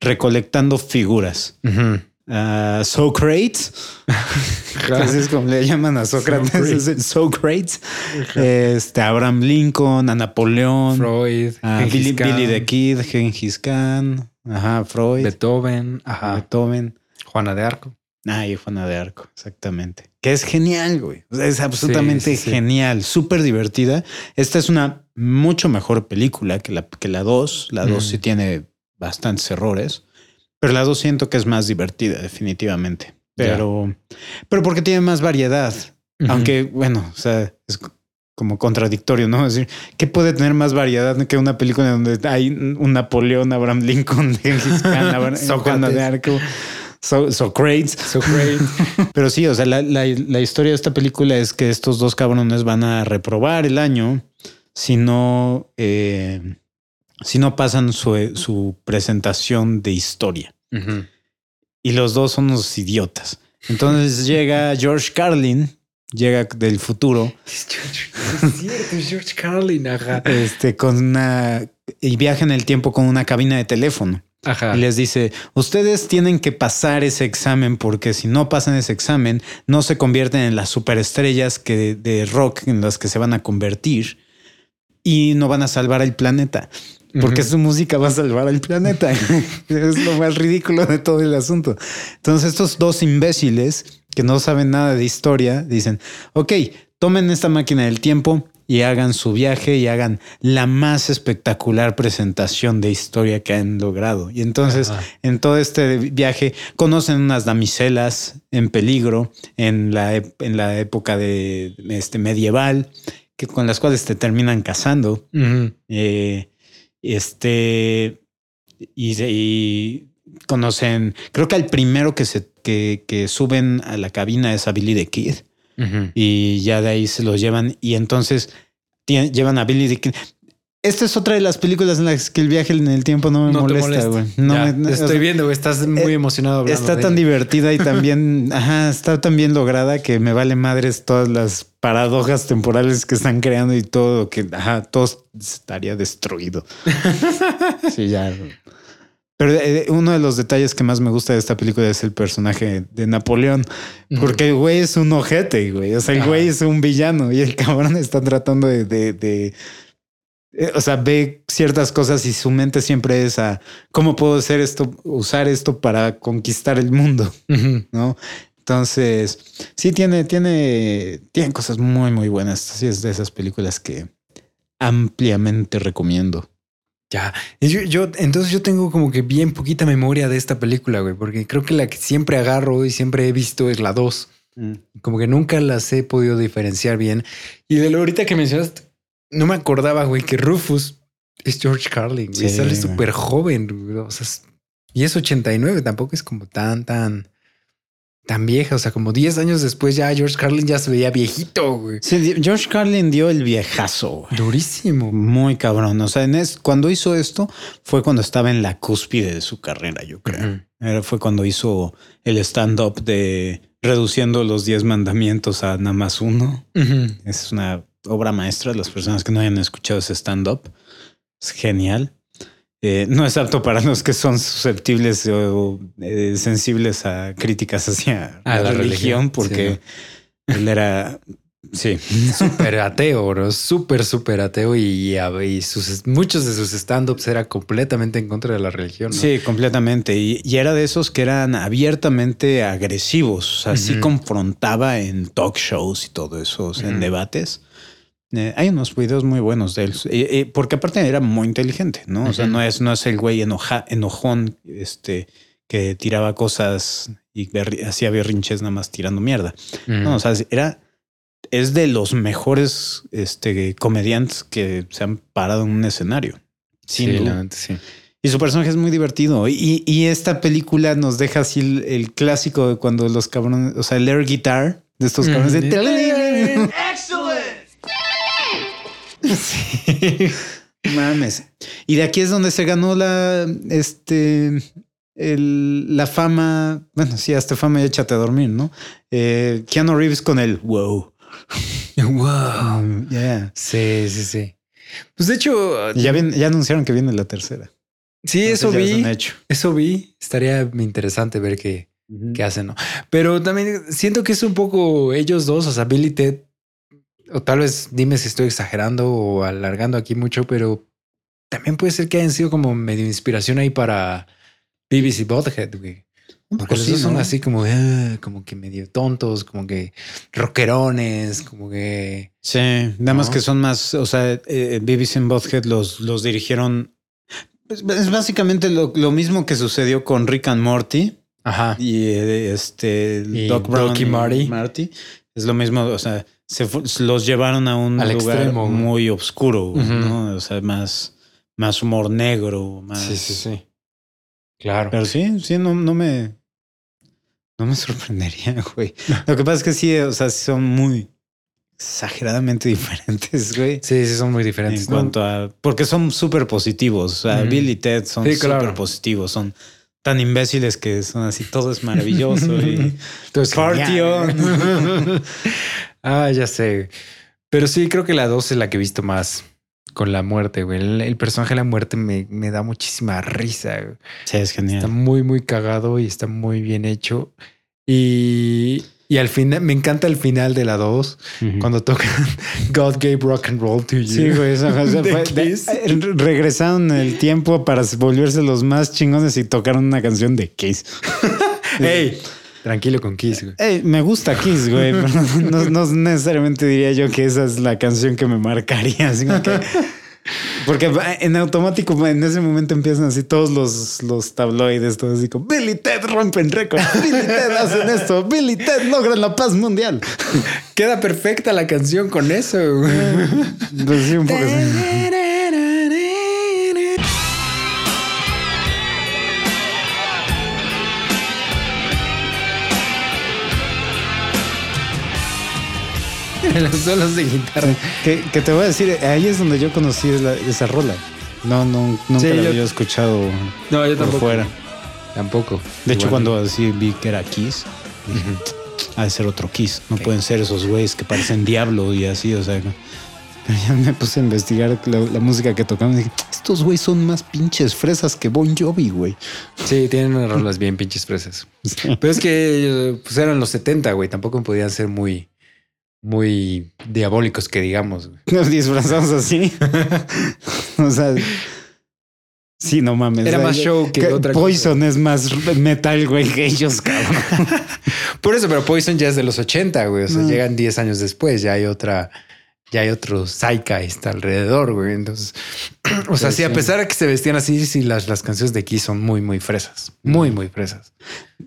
recolectando figuras. ujú. Ah, Socrates, así es como le llaman a Sócrates, Socrates. Este, Abraham Lincoln, a Napoleón, Freud, a Gengis Billy, Billy the Kid, Gengis Khan, ajá, Freud, Beethoven, ajá, Beethoven. Juana de Arco. Ah, y Juana de Arco, exactamente. Que es genial, güey. O sea, es absolutamente sí, sí. genial, súper divertida. Esta es una mucho mejor película que la, que la 2. La 2 Mm. sí tiene bastantes errores, pero la 2 siento que es más divertida, definitivamente. Pero, pero porque tiene más variedad. Aunque, bueno, o sea, es como contradictorio, ¿no? Es decir, ¿qué puede tener más variedad que una película donde hay un Napoleón, Abraham Lincoln, Gengis Khan, de Arco, So- Socrates? Socrates. Pero sí, o sea, la, la- la historia de esta película es que estos dos cabrones van a reprobar el año si no, eh, si no pasan su, su presentación de historia. Y los dos son unos idiotas. Entonces llega George Carlin, llega del futuro, Es cierto, es George Carlin, ajá. este, con una y viaja en el tiempo con una cabina de teléfono. Ajá. Y les dice, ustedes tienen que pasar ese examen porque si no pasan ese examen, no se convierten en las superestrellas que, de rock en las que se van a convertir y no van a salvar el planeta. Porque su música va a salvar al planeta. es lo más ridículo de todo el asunto. Entonces estos dos imbéciles que no saben nada de historia dicen, ok, tomen esta máquina del tiempo y hagan su viaje y hagan la más espectacular presentación de historia que han logrado. Y entonces Ajá. en todo este viaje conocen unas damiselas en peligro en la, en la época de este medieval que con las cuales te terminan casando. Eh, este y, y conocen, creo que al primero que se que, que suben a la cabina es a Billy the Kid y ya de ahí se los llevan y entonces llevan a Billy the Kid. Esta es otra de las películas en las que el viaje en el tiempo no me No molesta, güey. No Ya, me- te o estoy sea, viendo, güey. Estás muy eh, emocionado Está de tan ella. divertida y también, ajá, está tan bien lograda que me vale madres todas las paradojas temporales que están creando y todo que, ajá, todo estaría destruido. sí, ya. Pero eh, uno de los detalles que más me gusta de esta película es el personaje de Napoleón, porque el güey es un ojete, güey. O sea, el güey es un villano y el cabrón está tratando de, de, de- o sea, ve ciertas cosas y su mente siempre es a cómo puedo hacer esto, usar esto para conquistar el mundo. ¿no? Entonces, sí tiene, tiene, tiene cosas muy, muy buenas. Sí, es de esas películas que ampliamente recomiendo. Ya. Y Yo, yo, entonces yo tengo como que bien poquita memoria de esta película, güey, porque creo que la que siempre agarro y siempre he visto es la 2. Como que nunca las he podido diferenciar bien. Y de lo ahorita que mencionaste, no me acordaba, güey, que Rufus es George Carlin. güey. Sí, Sale súper joven. güey. O sea, es- y es 89, tampoco es como tan, tan, tan vieja. O sea, como 10 años después ya George Carlin ya se veía viejito, güey. Sí, George Carlin dio el viejazo. güey. Durísimo. Muy cabrón. O sea, en es, cuando hizo esto fue cuando estaba en la cúspide de su carrera, yo creo. Era- fue cuando hizo el stand-up de reduciendo los 10 mandamientos a nada más uno. Es una obra maestra. Las personas que no hayan escuchado ese stand-up es genial. Eh, no es apto para los que son susceptibles o eh, sensibles a críticas hacia A la, la religión, religión, porque él era, sí, Súper ateo, bro. Súper, súper ateo. Y, y sus, muchos de sus stand-ups era completamente en contra de la religión. ¿no? Sí, completamente. Y, y era de esos que eran abiertamente agresivos. O sea, sí Ujú. confrontaba en talk shows y todo eso, o sea, en debates. Eh, hay unos videos muy buenos de él, Eh, eh, porque aparte era muy inteligente, ¿no? O sea, no es, no es el güey enoja, enojón, este, que tiraba cosas y berri- hacía berrinches nada más tirando mierda. No, o sea, era es de los mejores este, comediantes que se han parado en un escenario. Sin sí, la. Y su personaje es muy divertido. Y, y esta película nos deja así el, el clásico de cuando los cabrones, o sea, el air guitar de estos cabrones. de- Sí. Mames. Y de aquí es donde se ganó la, este, el- la fama. Bueno, sí, hasta fama y échate a dormir, ¿no? Eh, Keanu Reeves con el wow. wow. Yeah. Sí, sí, sí. Pues de hecho, Ya, ya anunciaron que viene la tercera. sí, eso vi. hecho. Eso vi. Estaría interesante ver qué, qué hacen, ¿no? Pero también siento que es un poco ellos dos, o sea, Bill y Ted, o tal vez dime si estoy exagerando o alargando aquí mucho, pero también puede ser que hayan sido como medio inspiración ahí para BBC Bothead, güey. Un Porque poco sí, son así como, ah, como que medio tontos, como que rockerones, como que... Sí, nada más que son más, o sea, eh, BBC Bothead los, los dirigieron. Es, es básicamente lo, lo mismo que sucedió con Rick and Morty Ajá. y eh, este Y Doc Brown y Marty. Marty. Es lo mismo, o sea, se los llevaron a un Al lugar extremo. muy oscuro. ¿no? O sea, más, más humor negro, más. Sí, sí, sí. Claro. Pero sí, sí, no, no me. No me sorprendería, güey. Lo que pasa es que sí, o sea, son muy exageradamente diferentes, güey. Sí, sí, son muy diferentes. En ¿no? cuanto a. Porque son súper positivos. O sea. Bill y Ted son Sí, súper claro. positivos. Son tan imbéciles que son así, todo es maravilloso. y Entonces, Party on. Ah, ya sé. Pero sí, creo que la 2 es la que he visto más con la muerte, güey. El, el personaje de la muerte me, me da muchísima risa. güey. sí, es Está genial. muy, muy cagado y está muy bien hecho. Y, y al final, me encanta el final de la 2 Ujú. cuando tocan God gave rock and roll to you. Sí, güey. eso, o sea, fue- de- eh, regresaron el tiempo para volverse los más chingones y tocaron una canción de Kiss. Hey, tranquilo con Kiss, güey. Ey, me gusta Kiss, güey, pero no, no necesariamente diría yo que esa es la canción que me marcaría. Como que, porque en automático en ese momento empiezan así todos los, los tabloides, todos así como Billy Ted rompen récord, Billy Ted hacen esto, Billy Ted logran la paz mundial. Queda perfecta la canción con eso, güey. Pues sí, un poco así. Los solos de guitarra. Que, que te voy a decir, ahí es donde yo conocí la- esa rola. No, no, nunca Sí, la yo- había escuchado No, yo por tampoco. fuera. Tampoco. De hecho, cuando así vi que era Kiss, dije, ha de ser otro Kiss. No pueden ser esos güeyes que parecen diablo y así, o sea. Pero ya me puse a investigar la, la música que tocaban y dije, estos güeyes son más pinches fresas que Bon Jovi, güey. Sí, tienen unas rolas bien pinches fresas. Pero es que pues eran los 70, güey. Tampoco podían ser muy, muy diabólicos que digamos. güey. Nos disfrazamos así. o sea, sí, no mames. Era O sea, más show que otra cosa. Poison es más metal, güey, que ellos, cabrón. Por eso, pero Poison ya es de los 80, güey. O sea, No. llegan 10 años después. Ya hay otra, ya hay otro Zeitgeist alrededor, güey. Entonces, o sea, sí, a pesar de que se vestían así, sí, las, las canciones de Kiss son muy, muy fresas. Muy, muy fresas.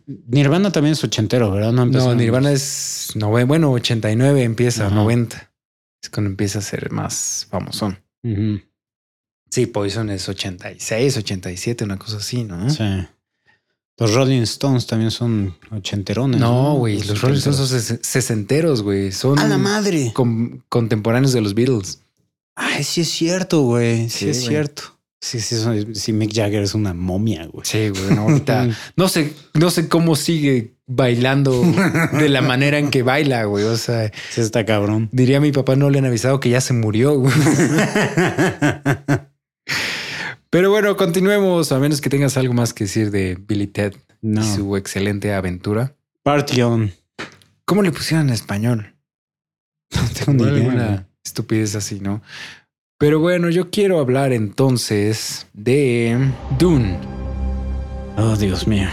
Nirvana también es ochentero, ¿verdad? No, No, Nirvana es, no, bueno, 89 empieza, Ajá. 90. Es cuando empieza a ser más famosón. Sí, Poison es 86, 87, una cosa así, ¿no? Sí. Los Rolling Stones también son ochenterones. No, güey, los Rolling Stones son ses- sesenteros, güey. Son ¡A la madre! con- contemporáneos de los Beatles. Ay, sí es cierto, güey. Sí, Sí, es cierto. Sí, sí, sí, Mick Jagger es una momia, güey. Sí, güey, no, ahorita no sé, no sé cómo sigue bailando de la manera en que baila, güey. O sea, Sí está cabrón. diría a mi papá no le han avisado que ya se murió, güey. Pero bueno, continuemos, a menos que tengas algo más que decir de Billy Ted No. y su excelente aventura. Party on. ¿Cómo le pusieron en español? No tengo ni idea. estupidez así, ¿no? Pero bueno, yo quiero hablar entonces de Dune. Oh, Dios mío.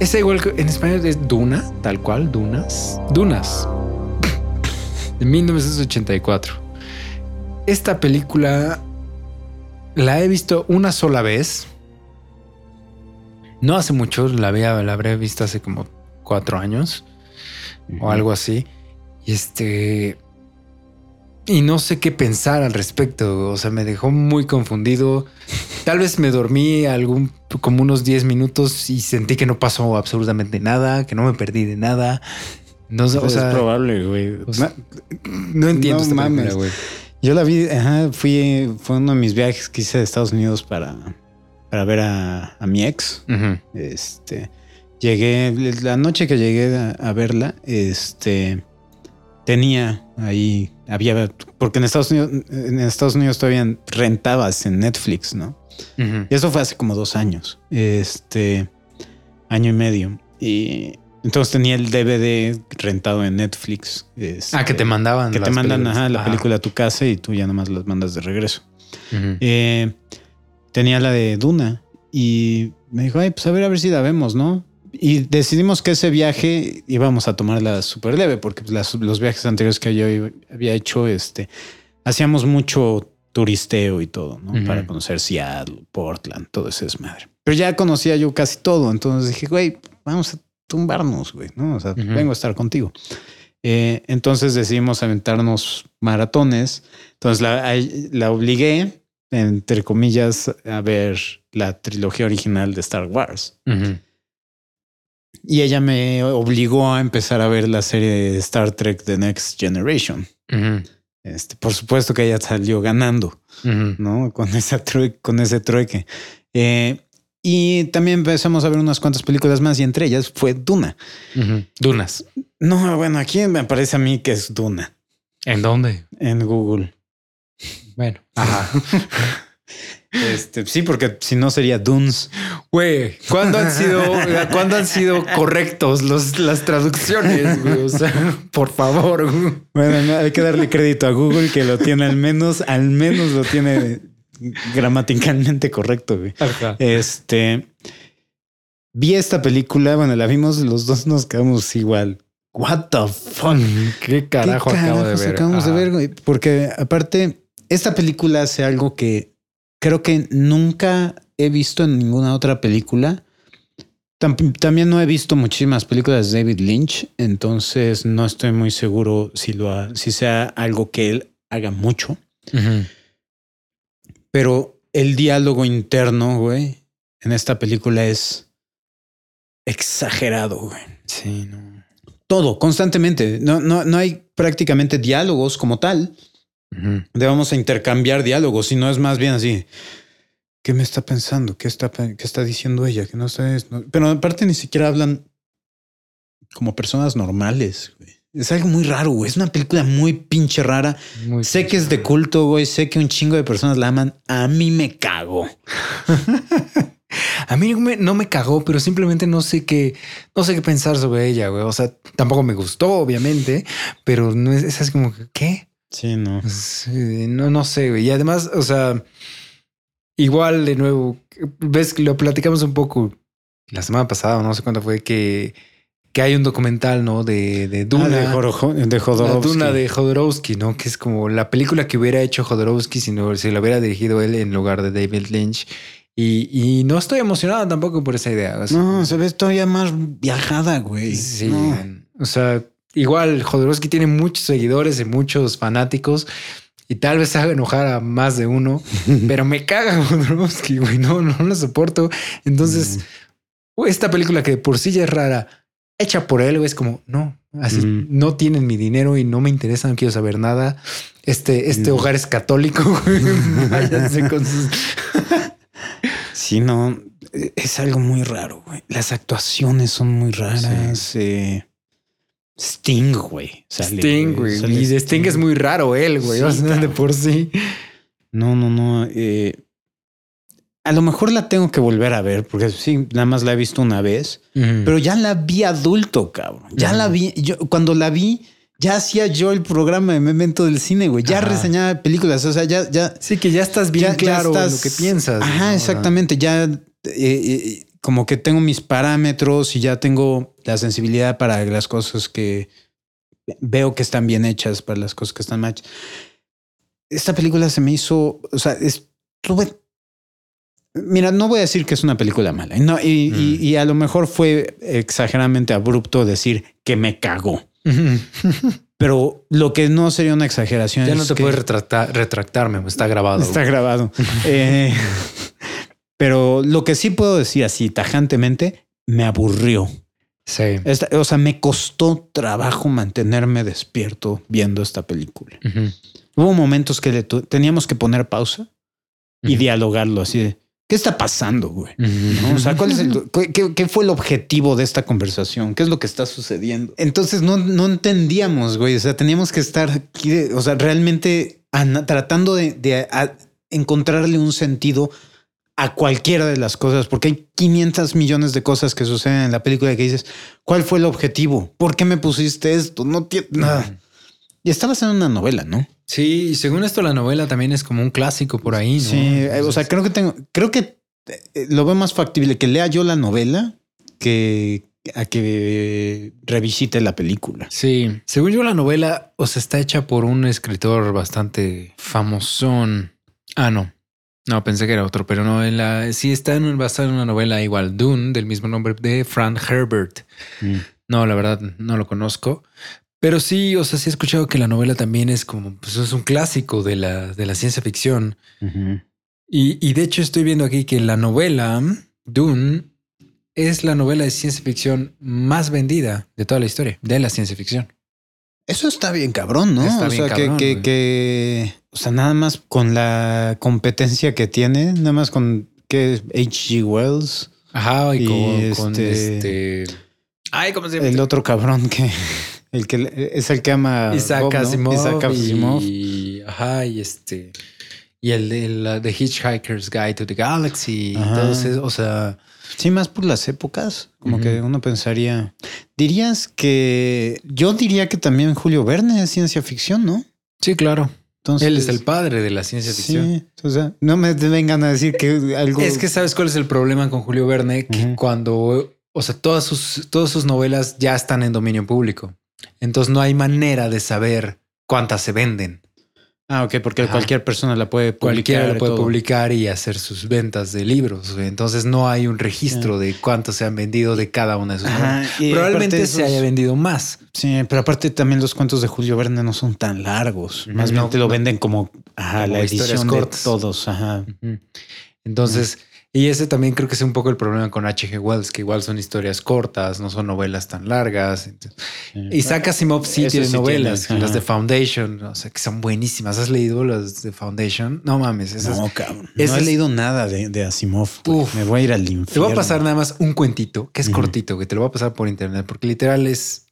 Es igual que en español es Duna, tal cual, Dunas. Dunas. De 1984. Esta película la he visto una sola vez. No hace mucho, la había, la habré visto hace como cuatro años o algo así. Y este. Y no sé qué pensar al respecto. O sea, me dejó muy confundido. Tal vez me dormí algún como unos 10 minutos y sentí que no pasó absolutamente nada, que no me perdí de nada. No sé, o es sea, probable, güey. o sea, no entiendo no esta película, güey. Yo la vi, ajá, fui, fue uno de mis viajes que hice de Estados Unidos para, para ver a, a mi ex. Este, llegué, la noche que llegué a, a verla, este, tenía ahí, había, porque en Estados Unidos, en Estados Unidos todavía rentabas en Netflix, ¿no? Y eso fue hace como dos años, este, año y medio. Y entonces tenía el DVD rentado en Netflix. este, Ah, que te mandaban. que te las mandan películas. ajá, la Ah. película a tu casa y tú ya nomás las mandas de regreso. Eh, tenía la de Duna y me dijo, ay, pues a ver, a ver si la vemos, ¿no? Y decidimos que ese viaje íbamos a tomarla súper leve porque pues, las- los viajes anteriores que yo había hecho, este, hacíamos mucho turisteo y todo, ¿no? Para conocer Seattle, Portland, todo ese desmadre. Pero ya conocía yo casi todo, entonces dije, güey, vamos a tumbarnos, güey, ¿no? O sea, vengo a estar contigo. Eh, entonces decidimos aventarnos maratones. Entonces la, obligué, entre comillas, a ver la trilogía original de Star Wars. Y ella me obligó a empezar a ver la serie de Star Trek The Next Generation. Este, por supuesto que ella salió ganando. ¿no? Con, esa con ese trueque. Eh, y también empezamos a ver unas cuantas películas más y entre ellas fue Duna. Dunas. No, bueno, aquí me parece a mí que es Duna ¿En dónde? en Google. Bueno. Ajá. Este, sí, porque si no sería Dunes. Güey, ¿cuándo han sido, ¿cuándo han sido correctos los, las traducciones? güey? O sea, por favor. Bueno, no, hay que darle crédito a Google que lo tiene al menos, al menos lo tiene gramaticalmente correcto. güey. Ajá. Este vi esta película, bueno, la vimos, los dos nos quedamos igual. What the fuck? ¿Qué carajo ¿Qué acabo de carajos ver? Acabamos de ver, güey? Porque aparte, esta película hace algo que creo que nunca he visto en ninguna otra película. Tam- También no he visto muchísimas películas de David Lynch, entonces no estoy muy seguro si lo ha- si sea algo que él haga mucho. Ujú. Pero el diálogo interno, güey, en esta película es exagerado, güey. Sí, no. Todo, constantemente. No, no, no hay prácticamente diálogos como tal. Ujú. de vamos a intercambiar diálogos, sino es más bien así. ¿Qué me está pensando? ¿Qué está, pe- qué está diciendo ella? Que no no- Pero aparte ni siquiera hablan como personas normales. güey. Es algo muy raro, güey. Es una película muy pinche rara. Muy sé que es de culto, güey. Sé que un chingo de personas la aman. A mí me cago. A mí me- no me cagó, pero simplemente no sé qué, no sé qué pensar sobre ella, güey. O sea, tampoco me gustó, obviamente, pero no es, es así como que, ¿qué? Sí, no. Sí, no, no sé, güey. Y además, o sea, igual de nuevo, ves que lo platicamos un poco la semana pasada, no sé cuándo fue, que, que hay un documental, ¿no? De, de Duna. Ah, de, Jorojo- de La Jodorowsky. Duna de Jodorowsky, ¿no? Que es como la película que hubiera hecho Jodorowsky si, no, si lo hubiera dirigido él en lugar de David Lynch. Y, y no estoy emocionado tampoco por esa idea. O sea, No, se ve todavía más viajada, güey. Sí, No. o sea, igual Jodorowsky tiene muchos seguidores y muchos fanáticos y tal vez haga enojar a más de uno, pero me caga Jodorowsky, güey, no, no lo soporto. Entonces, güey, esta película que por sí ya es rara, hecha por él, güey, es como, no, así, Mm. no tienen mi dinero y no me interesa, no quiero saber nada. Este, este Mm. hogar es católico, güey. Váyanse con sus... Sí, no, es algo muy raro, güey. Las actuaciones son muy raras. eh, Sting, güey. sale, Sting, güey. Sale Y de Sting es muy raro él, güey. Sí, o sea, de por sí. No, no, no. eh, a lo mejor la tengo que volver a ver porque sí, nada más la he visto una vez, pero ya la vi adulto, cabrón. Ya la vi. Yo cuando la vi, ya hacía yo el programa de Memento del cine, güey. Ya Ajá. reseñaba películas. O sea, ya, ya, Sí, que ya estás bien ya- ya claro en lo que piensas. Ajá, ¿no? exactamente. Ya eh, eh, como que tengo mis parámetros y ya tengo la sensibilidad para las cosas que veo que están bien hechas, para las cosas que están mal. Esta película se me hizo, o sea, estuve Mira, no voy a decir que es una película mala. y No, y, Mm. y a lo mejor fue exageradamente abrupto decir que me cagó. Pero lo que no sería una exageración ya es no te que puedes retractar, retractarme, está grabado. está grabado. Eh, pero lo que sí puedo decir así tajantemente, me aburrió. Sí. Esta- o sea, me costó trabajo mantenerme despierto viendo esta película. Hubo momentos que le teníamos que poner pausa y dialogarlo así de, ¿qué está pasando, güey? O sea, ¿cuál es el, qué- fue el objetivo de esta conversación? ¿Qué es lo que está sucediendo? Entonces no, no entendíamos, güey. O sea, teníamos que estar aquí, o sea, realmente tratando de, de a- encontrarle un sentido a cualquiera de las cosas, porque hay 500 millones de cosas que suceden en la película que dices, ¿cuál fue el objetivo? ¿Por qué me pusiste esto? No tiene nada. Y estabas en una novela, ¿no? Sí, y según esto, la novela también es como un clásico por ahí. ¿no? Sí, eh, o sea, creo que tengo, creo que eh, lo veo más factible que lea yo la novela que a que revisite la película. Sí, según yo la novela, o sea, está hecha por un escritor bastante famosón. Ah, no. No, pensé que era otro, pero no, en la, sí está en, basada en una novela igual, Dune, del mismo nombre de Frank Herbert. No, la verdad, no lo conozco. Pero sí, o sea, sí he escuchado que la novela también es como, pues es un clásico de la, de la ciencia ficción. Y, y de hecho estoy viendo aquí que la novela Dune es la novela de ciencia ficción más vendida de toda la historia de la ciencia ficción. Eso está bien cabrón, ¿no? Está o bien sea, cabrón, que, que, que- o sea, nada más con la competencia que tiene, nada más con que H.G. Wells, Ajá, y, Y con, con este- este... Ay, ¿cómo se llama? el otro cabrón que el que es el que ama Isaac Bob, ¿no? Asimov. Isaac Asimov. Y, ajá, y este... Y el de la de Hitchhiker's Guide to the Galaxy. Entonces, o sea... Sí, más por las épocas, como que uno pensaría. Dirías que yo diría que también Julio Verne es ciencia ficción, ¿no? Sí, claro. Entonces, Él es el padre de la ciencia ficción. Sí, o sea, no me vengan a decir que algo. Es que sabes cuál es el problema con Julio Verne, que cuando, o sea, todas sus, todas sus novelas ya están en dominio público. Entonces no hay manera de saber cuántas se venden. Ah, ok, porque Ajá. cualquier persona la puede publicar. Cualquiera lo puede todo. publicar y hacer sus ventas de libros. Entonces no hay un registro de cuántos se han vendido de cada una de sus Ajá, y Probablemente se haya vendido más. Sí, pero aparte también los cuentos de Julio Verne no son tan largos. Más No, bien te lo no. venden como, ajá, Como la edición de todos. Ajá. Entonces, y ese también creo que es un poco el problema con H.G. Wells, que igual son historias cortas, no son novelas tan largas. Entonces, Isaac Asimov sí Eso tiene sí novelas, tiene, las de Foundation, o sea, que son buenísimas. ¿Has leído las de Foundation? No mames, esas. No, cabrón. ese no he leído nada de, de Asimov. Uf. Me voy a ir al infierno. Te voy a pasar nada más un cuentito, que es cortito, que te lo voy a pasar por internet, porque literal es,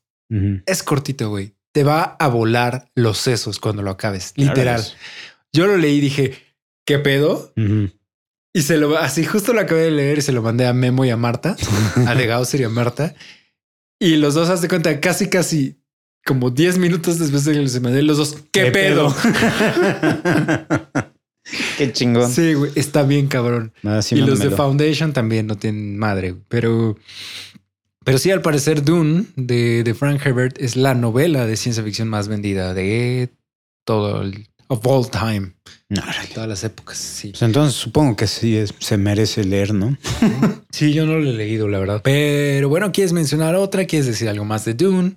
es cortito, güey. Te va a volar los sesos cuando lo acabes, literal. Yo lo leí y dije, ¿qué pedo? Y se lo así justo lo acabé de leer y se lo mandé a Memo y a Marta, a De Gausser y a Marta. Y los dos, haz de cuenta, casi, casi como 10 minutos después de que les mandé los dos, ¿qué, pedo? Qué chingón. sí, güey, está bien cabrón. Ah, sí, y los de. Foundation también no tienen madre, güey. pero, pero sí, al parecer, Dune de, de Frank Herbert es la novela de ciencia ficción más vendida de todo el of all time, Árale. todas las épocas. Sí. Pues entonces supongo que sí es- se merece leer, ¿no? Sí, yo no lo he leído, la verdad. Pero bueno, ¿quieres mencionar otra? ¿Quieres decir algo más de Dune?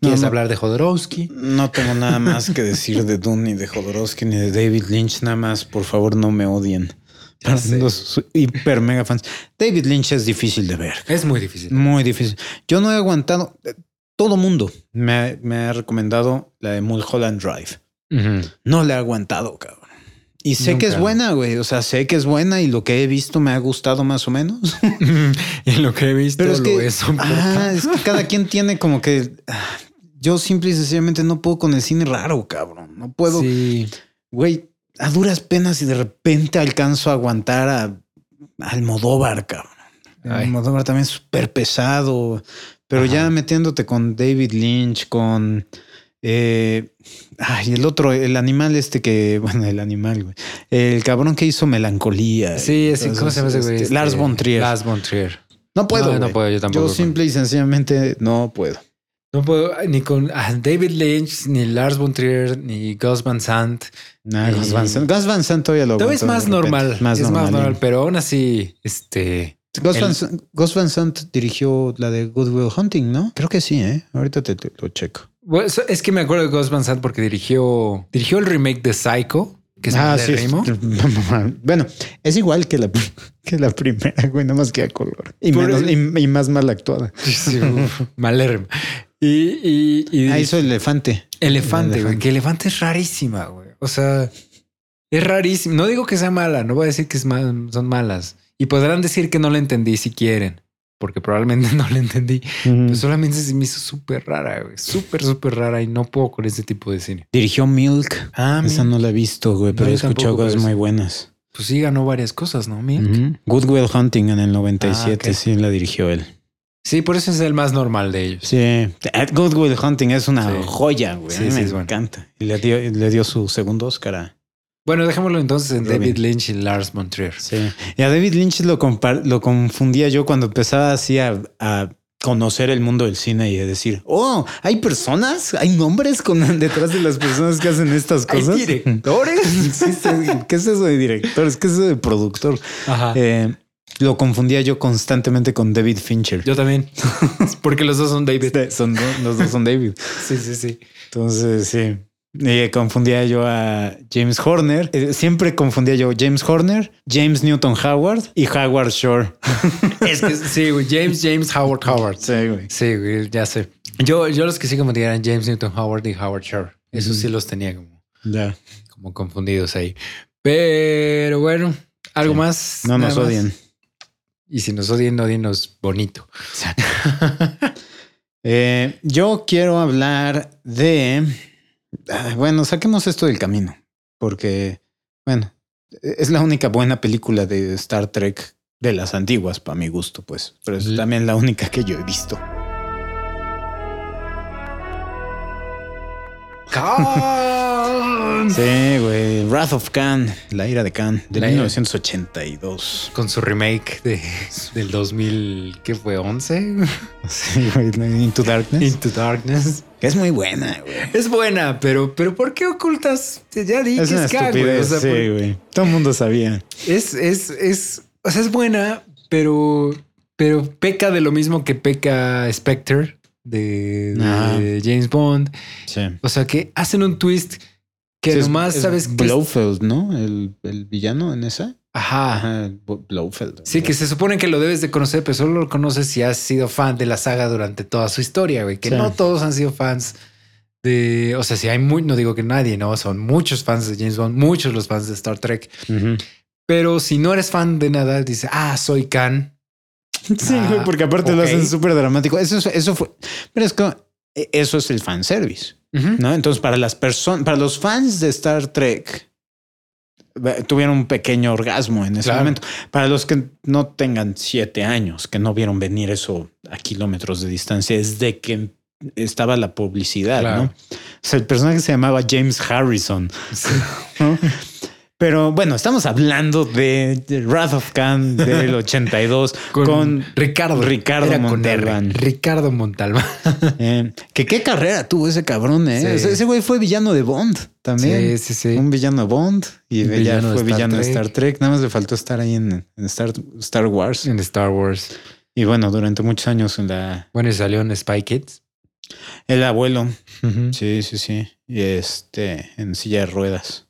¿Quieres no. hablar de Jodorowsky? No tengo nada más que decir de Dune, ni de Jodorowsky, ni de David Lynch. Nada más, por favor, no me odien. Los hiper mega fans. David Lynch es difícil de ver. Es muy difícil. Muy difícil. Yo no he aguantado. eh, Todo mundo me ha, me ha recomendado la de Mulholland Drive. No la he aguantado, cabrón. Y sé que es buena, güey. O sea, sé que es buena y lo que he visto me ha gustado más o menos. y lo que he visto Pero es lo que, ah, es que cada quien tiene como que ah, yo simple y sencillamente no puedo con el cine raro, cabrón. No puedo, Sí. güey, a duras penas y de repente alcanzo a aguantar a, a Almodóvar, cabrón. Ay. Almodóvar también es súper pesado, pero Ajá. ya metiéndote con David Lynch, con eh, ay, el otro, el animal este que, bueno, el animal, güey, el cabrón que hizo melancolía. Sí, sí, ¿cómo se llama ese güey? este, Lars Este, von Trier. Lars von Trier. No puedo. No, no puedo, yo tampoco. Yo simple y sencillamente no puedo. No puedo ni con ah, David Lynch, ni Lars von Trier, ni Gus Van Sant. Y- Gus Van Sant, Gus Van Sant todavía lo Todo es más normal. Más es normal. más normal, pero aún así, este. Gus, El- Van Sant, Gus Van Sant dirigió la de Good Will Hunting, ¿no? Creo que sí, ¿eh? Ahorita te, te lo checo. bueno, es que me acuerdo de Gus Van Sant porque dirigió, dirigió el remake de Psycho, que es ah, de sí. Bueno, es igual que la, que la primera, güey, nada más que a color. Y, menos- y- y más mal actuada. Sí, uf, malérrimo. Y, y, y Ah, hizo Elefante. Elefante, güey. Elefante. Que Elefante es rarísima, güey. O sea, es rarísima. No digo que sea mala, no voy a decir que es mal- son malas. Y podrán decir que no la entendí si quieren, porque probablemente no la entendí. Ujú. Pero solamente se me hizo súper rara, güey. Súper, súper rara y no puedo con ese tipo de cine. Dirigió Milk. Ah, Esa no la he visto, güey, pero No, he escuchado cosas muy buenas. Pues sí, ganó varias cosas, ¿no? Milk? Ujú. Good Will Hunting en el 97, Ah, ok. sí, la dirigió él. Sí, por eso es el más normal de ellos. Sí, Eh, Good Will Hunting es una Sí. joya, güey. Sí, A mí sí, me bueno. encanta. Y le dio, le dio su segundo Oscar a... Bueno, dejémoslo entonces en Robin. David Lynch y Lars von Trier. Sí. Y a David Lynch lo, confundía yo cuando empezaba así a, a conocer el mundo del cine y a decir, oh, hay personas, hay nombres con, detrás de las personas que hacen estas ¿Hay cosas. directores? Sí, sí, ¿Qué es eso de directores? ¿Qué es eso de productor? Ajá. Eh, lo confundía yo constantemente con David Fincher. Yo también. Porque los dos son David. Son los dos son David. Sí, sí, sí. Entonces, sí. Y confundía yo a James Horner. Eh, Siempre confundía yo James Horner, James Newton Howard y Howard Shore. Es que sí, güey. James, James Howard Howard. Sí, güey. Sí, güey, ya sé. Yo, yo los que sí como eran James Newton Howard y Howard Shore. Esos sí los tenía como, Ya. como confundidos ahí. Pero bueno, algo Sí. más. No nos más. odien. Y si nos odian, odienos bonito. Eh, yo quiero hablar de. Ah, Bueno, saquemos esto del camino, porque, bueno, es la única buena película de Star Trek de las antiguas, para mi gusto, pues. Pero es también la única que yo he visto. Khan. Sí, güey. Wrath of Khan, la ira de Khan, de La ira. 1982. Con su remake de, del 2000, ¿qué fue? ¿11? Sí, güey. Into Darkness. Into Darkness. Que es muy buena, güey. Es buena, pero, pero ¿por qué ocultas? Ya di Es que una es Khan, güey. O estupidez, sea, sí, por- güey. Todo el mundo sabía. Es, es, es, o sea, es buena, pero, pero peca de lo mismo que peca Spectre de, de. James Bond. Sí. O sea, que hacen un twist que Sí, nomás es sabes que. es- Blofeld, ¿no? El, el villano en esa. Ajá. Ajá, Blofeld. Sí, que se supone que lo debes de conocer, pero solo lo conoces si has sido fan de la saga durante toda su historia, güey. Que Sí. no todos han sido fans de. O sea, si hay muy, no digo que nadie, no, son muchos fans de James Bond, muchos los fans de Star Trek. Ujú. Pero si no eres fan de nada, dice, ah, soy Khan. Sí, Ah, güey, porque aparte lo ok. hacen súper dramático. Eso, es- eso fue. Pero es que eso es el fanservice, ¿no? Entonces, para las personas, para los fans de Star Trek, tuvieron un pequeño orgasmo en ese Claro. momento. Para los que no tengan siete años, que no vieron venir eso a kilómetros de distancia, es de que estaba la publicidad, Claro. ¿no? O sea, el personaje se llamaba James Harrison. ¿no? Pero bueno, estamos hablando de de Wrath of Khan del 82 con, Ricardo. Ricardo Era con R. Montalbán. Ricardo Montalbán. eh, que qué carrera tuvo ese cabrón, eh. Sí. Ese, ese güey fue villano de Bond también. Sí, sí, sí. Un villano de Bond y Un villano de fue Star villano de. Star Trek. Nada más le faltó estar ahí en, en Star, Star Wars. En Star Wars. Y bueno, durante muchos años en la, Bueno, y salió en Spy Kids. El abuelo. Sí, sí, sí. Y este en silla de ruedas.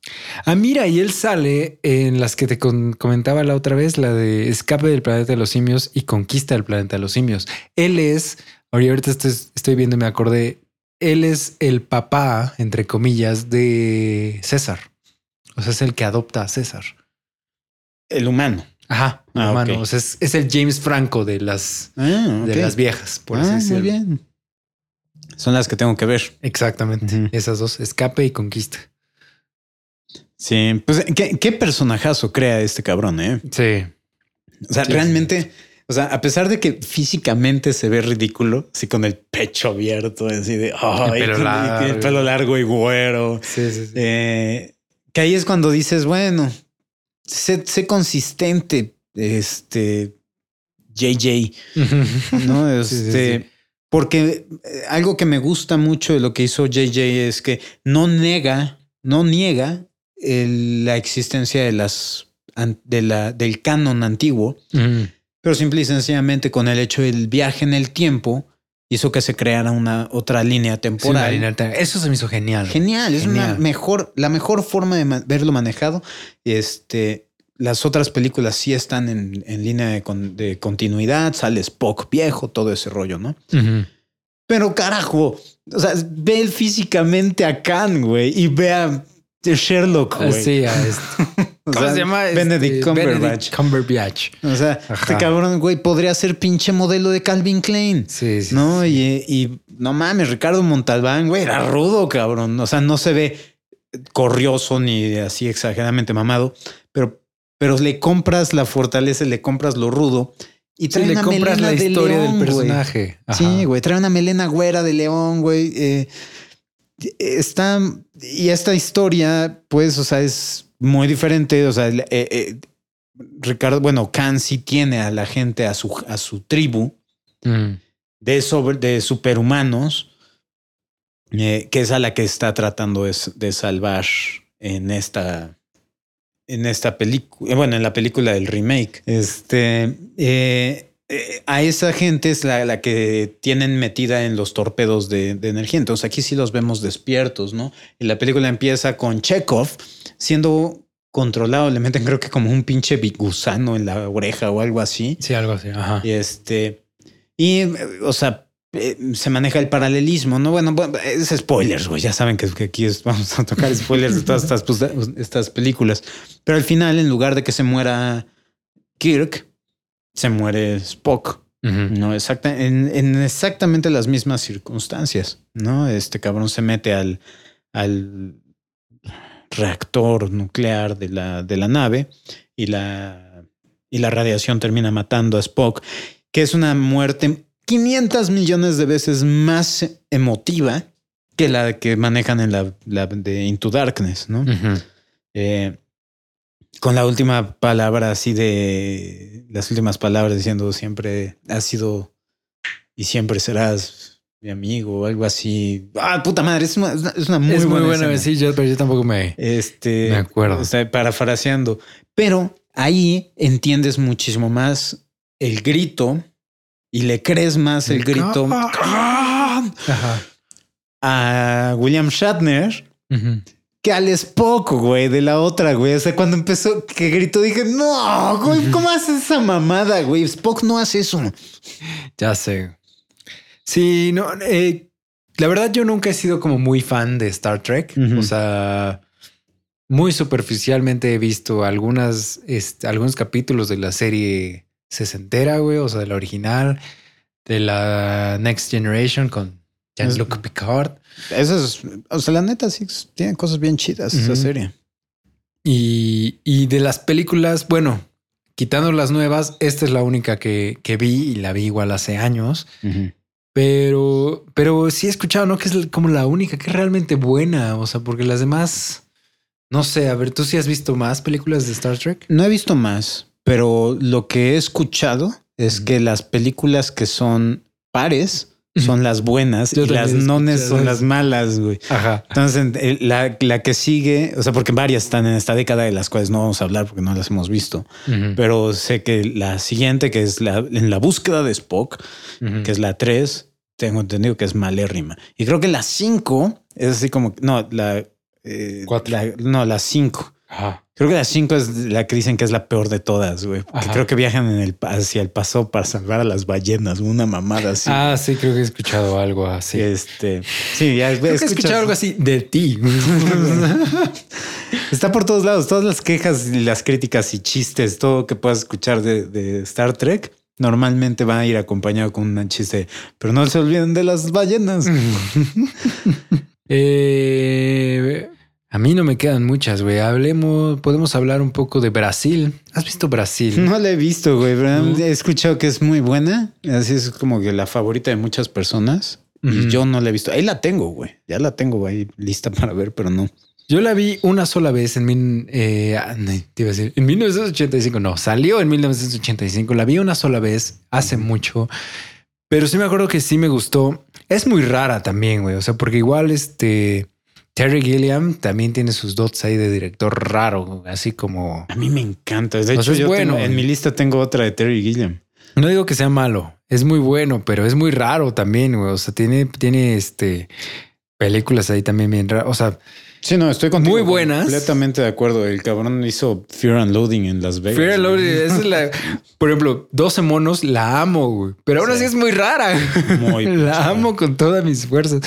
Ah, mira, y él sale en las que te comentaba la otra vez, la de Escape del planeta de los simios y Conquista del planeta de los simios. Él es, ahorita estoy, estoy viendo y me acordé, él es el papá, entre comillas, de César. O sea, es el que adopta a César. El humano. Ajá, Ah, hermano. ok. O sea, es, es el James Franco de las, Ah, de las viejas, por Ah, así muy decirlo. bien. Son las que tengo que ver. Exactamente. Esas dos, Escape y Conquista. Sí, pues qué, qué personajazo crea este cabrón, eh. Sí. O sea, Sí, realmente, o sea, a pesar de que físicamente se ve ridículo, así con el pecho abierto, así de pelo largo. tiene el pelo largo y güero. Sí, sí, sí. eh, que ahí es cuando dices, bueno, sé, sé consistente, este JJ, ¿no? Sí, sí, Este, sí. Porque eh, algo que me gusta mucho de lo que hizo JJ es que no niega, no niega el- la existencia de las de la, del canon antiguo, pero simple y sencillamente con el hecho del viaje en el tiempo hizo que se creara una otra línea Sí, temporal. Marina, Eso se me hizo genial. Genial, es una mejor, la mejor forma de verlo manejado. Este, las otras películas sí están en, en línea de, con- de continuidad, sale Spock viejo, todo ese rollo, ¿no? Pero carajo, o sea, ve físicamente a Khan, güey, y ve a Sherlock, güey. Ah, Sí, a este. ¿Cómo sea, se llama? Benedict Este, Cumberbatch. Benedict Cumberbatch. O sea, Ajá. este cabrón, güey, podría ser pinche modelo de Calvin Klein. Sí, sí. No, sí. y, y no mames, Ricardo Montalbán, güey, era rudo, cabrón. O sea, no se ve corrioso ni así exageradamente mamado, pero, pero le compras la fortaleza, le compras lo rudo y Sí, trae le una compras melena la de historia león, del güey. personaje. Ajá. Sí, güey, trae una melena güera de león, güey. eh, está y esta historia, pues, o sea, es muy diferente. O sea, eh, eh, Ricardo, bueno, Khan sí tiene a la gente, a su, a su tribu Mm. de, sobre, de superhumanos, eh, que es a la que está tratando de, de salvar en esta, en esta película, bueno, en la película del remake. Este, eh, eh, a esa gente es la, la que tienen metida en los torpedos de, de energía. Entonces aquí sí los vemos despiertos, ¿no? Y la película empieza con Chekhov siendo controlado, le meten creo que como un pinche gusano en la oreja o algo así. Sí, algo así. Ajá. Y este, y eh, o sea, eh, se maneja el paralelismo, ¿no? Bueno, bueno, es spoilers, güey. Ya saben que, que aquí es- vamos a tocar spoilers de todas estas, pues, estas películas. Pero al final, en lugar de que se muera Kirk, se muere Spock. No, exacta, en, en exactamente las mismas circunstancias, ¿no? Este cabrón se mete al, al reactor nuclear de la, de la nave y la, y la radiación termina matando a Spock, que es una muerte 500 millones de veces más emotiva que la que manejan en la, la de Into Darkness, ¿no? Eh, con la última palabra así de las últimas palabras diciendo siempre has sido y siempre serás mi amigo o algo así. Ah, puta madre, es una, es una- muy, es muy buena. buena. escena. Sí, yo, pero yo tampoco me. Este, Me acuerdo. Está parafraseando, pero ahí entiendes muchísimo más el grito y le crees más el grito Ajá. a William Shatner que al Spock, güey, de la otra, güey. O sea, cuando empezó que gritó, dije, no, güey, ¿cómo haces esa mamada, güey? Spock no hace eso. Ya sé. Sí, no, eh, la verdad yo nunca he sido como muy fan de Star Trek. O sea, muy superficialmente he visto algunas, este, algunos capítulos de la serie sesentera, güey, o sea, de la original, de la Next Generation con Jean-Luc Picard. Eso es, o sea, la neta sí tiene cosas bien chidas esa serie. Y, y de las películas, bueno, quitando las nuevas, esta es la única que, que vi y la vi igual hace años. Pero, pero sí he escuchado, ¿no? Que es como la única que es realmente buena. O sea, porque las demás, no sé, a ver, ¿tú sí has visto más películas de Star Trek? No he visto más, pero lo que he escuchado es que las películas que son pares son las buenas Yo y las nones son las malas, güey. Ajá. Entonces, la, la que sigue, o sea, porque varias están en esta década de las cuales no vamos a hablar porque no las hemos visto, pero sé que la siguiente, que es la, en la búsqueda de Spock, que es la 3, tengo entendido que es malérrima. Y creo que la 5 es así como, no, la... eh, Cuatro. la- no, la 5. Ajá. Creo que la 5 es la que dicen que es la peor de todas, güey. Creo que viajan en el, hacia el paso para salvar a las ballenas, una mamada así. Ah, sí, creo que he escuchado algo así. Este, sí, ya Creo que he escuchado algo así de ti. Está por todos lados, todas las quejas y las críticas y chistes, todo que puedas escuchar de, de Star Trek, normalmente va a ir acompañado con un chiste. Pero no se olviden de las ballenas. Eh, a mí no me quedan muchas, güey. Hablemos, podemos hablar un poco de Brasil. ¿Has visto Brasil? No la he visto, güey, pero ¿No? he escuchado que es muy buena. Así es como que la favorita de muchas personas. Y yo no la he visto. Ahí la tengo, güey. Ya la tengo ahí lista para ver, pero no. Yo la vi una sola vez en, mil, eh, ah, te iba a decir, en 1985. No, salió en 1985. La vi una sola vez hace mucho, Pero sí me acuerdo que sí me gustó. Es muy rara también, güey. O sea, porque igual este Terry Gilliam también tiene sus dots ahí de director raro, así como. A mí me encanta. De hecho, yo bueno. tengo- en mi lista tengo otra de Terry Gilliam. No digo que sea malo, es muy bueno, pero es muy raro también, güey. O sea, tiene, tiene este películas ahí también bien raras. O sea, Sí, no, estoy contigo. Muy buenas. Completamente de acuerdo. El cabrón hizo Fear and Loading en Las Vegas. Fear and Loathing, esa es la. Por ejemplo, 12 monos la amo, güey. Pero aún así Sí. es muy rara. Muy la amo con todas mis fuerzas.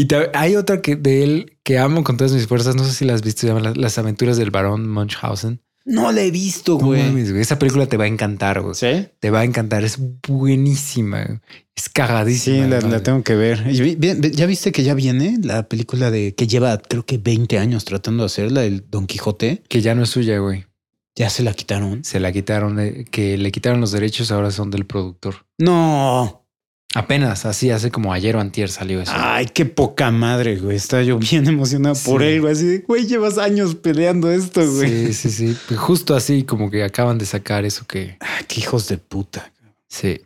Y hay otra que de él que amo con todas mis fuerzas. No sé si la has visto, se llama Las, Las aventuras del barón Munchausen. No la he visto, No güey. mames, güey. Esa película te va a encantar, güey. ¿Sí? Te va a encantar. Es buenísima. güey. Es Sí, cagadísima. la, madre. la tengo que ver. Y vi- vi- ¿Ya viste que ya viene la película de que lleva creo que 20 años tratando de hacerla, el Don Quijote? Que ya no es suya, güey. Ya se la quitaron. Se la quitaron, que le quitaron los derechos, ahora son del productor. No. Apenas, así hace como ayer o antier salió eso. Ay, qué poca madre, güey. Estaba yo bien emocionado por él, güey. Así de, güey, llevas años peleando esto, güey. Sí, sí, sí. Pues Justo así como que acaban de sacar eso que Ah, qué hijos de puta. sí.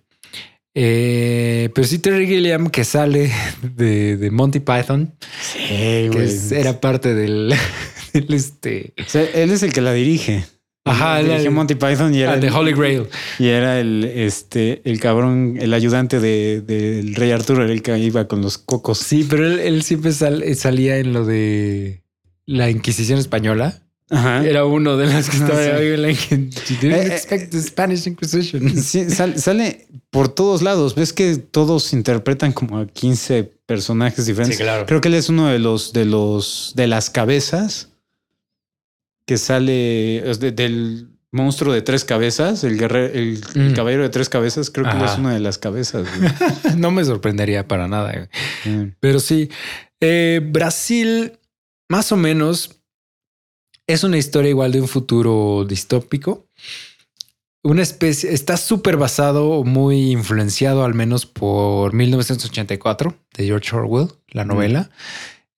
Eh, pero sí, Terry Gilliam que sale de, de Monty Python, Sí, que güey. es- era parte del, del, este, O sea, él es el que la dirige. Ajá, él- dirigió Monty Python y era, ah, de el, Holy Grail. y era el, este, el cabrón, el ayudante de- del rey Arturo, era el que iba con los cocos. Sí, pero él, él siempre sal- salía en lo de la Inquisición española. Ajá. Era uno de las que estaba Ah, sí. ahí en la didn't Eh, eh, expect the Spanish Inquisition. Sí, sal- sale por todos lados. Ves que todos interpretan como a 15 personajes diferentes. Sí, claro. Creo que él es uno de los de los de las cabezas que sale de- del monstruo de tres cabezas, el guerrero, el, el Mm. caballero de tres cabezas. Creo que es una de las cabezas. No me sorprendería para nada. Mm. Pero sí, eh, Brasil, más o menos, es una historia igual de un futuro distópico. Una especie, está súper basado, muy influenciado al menos por 1984 de George Orwell, la novela.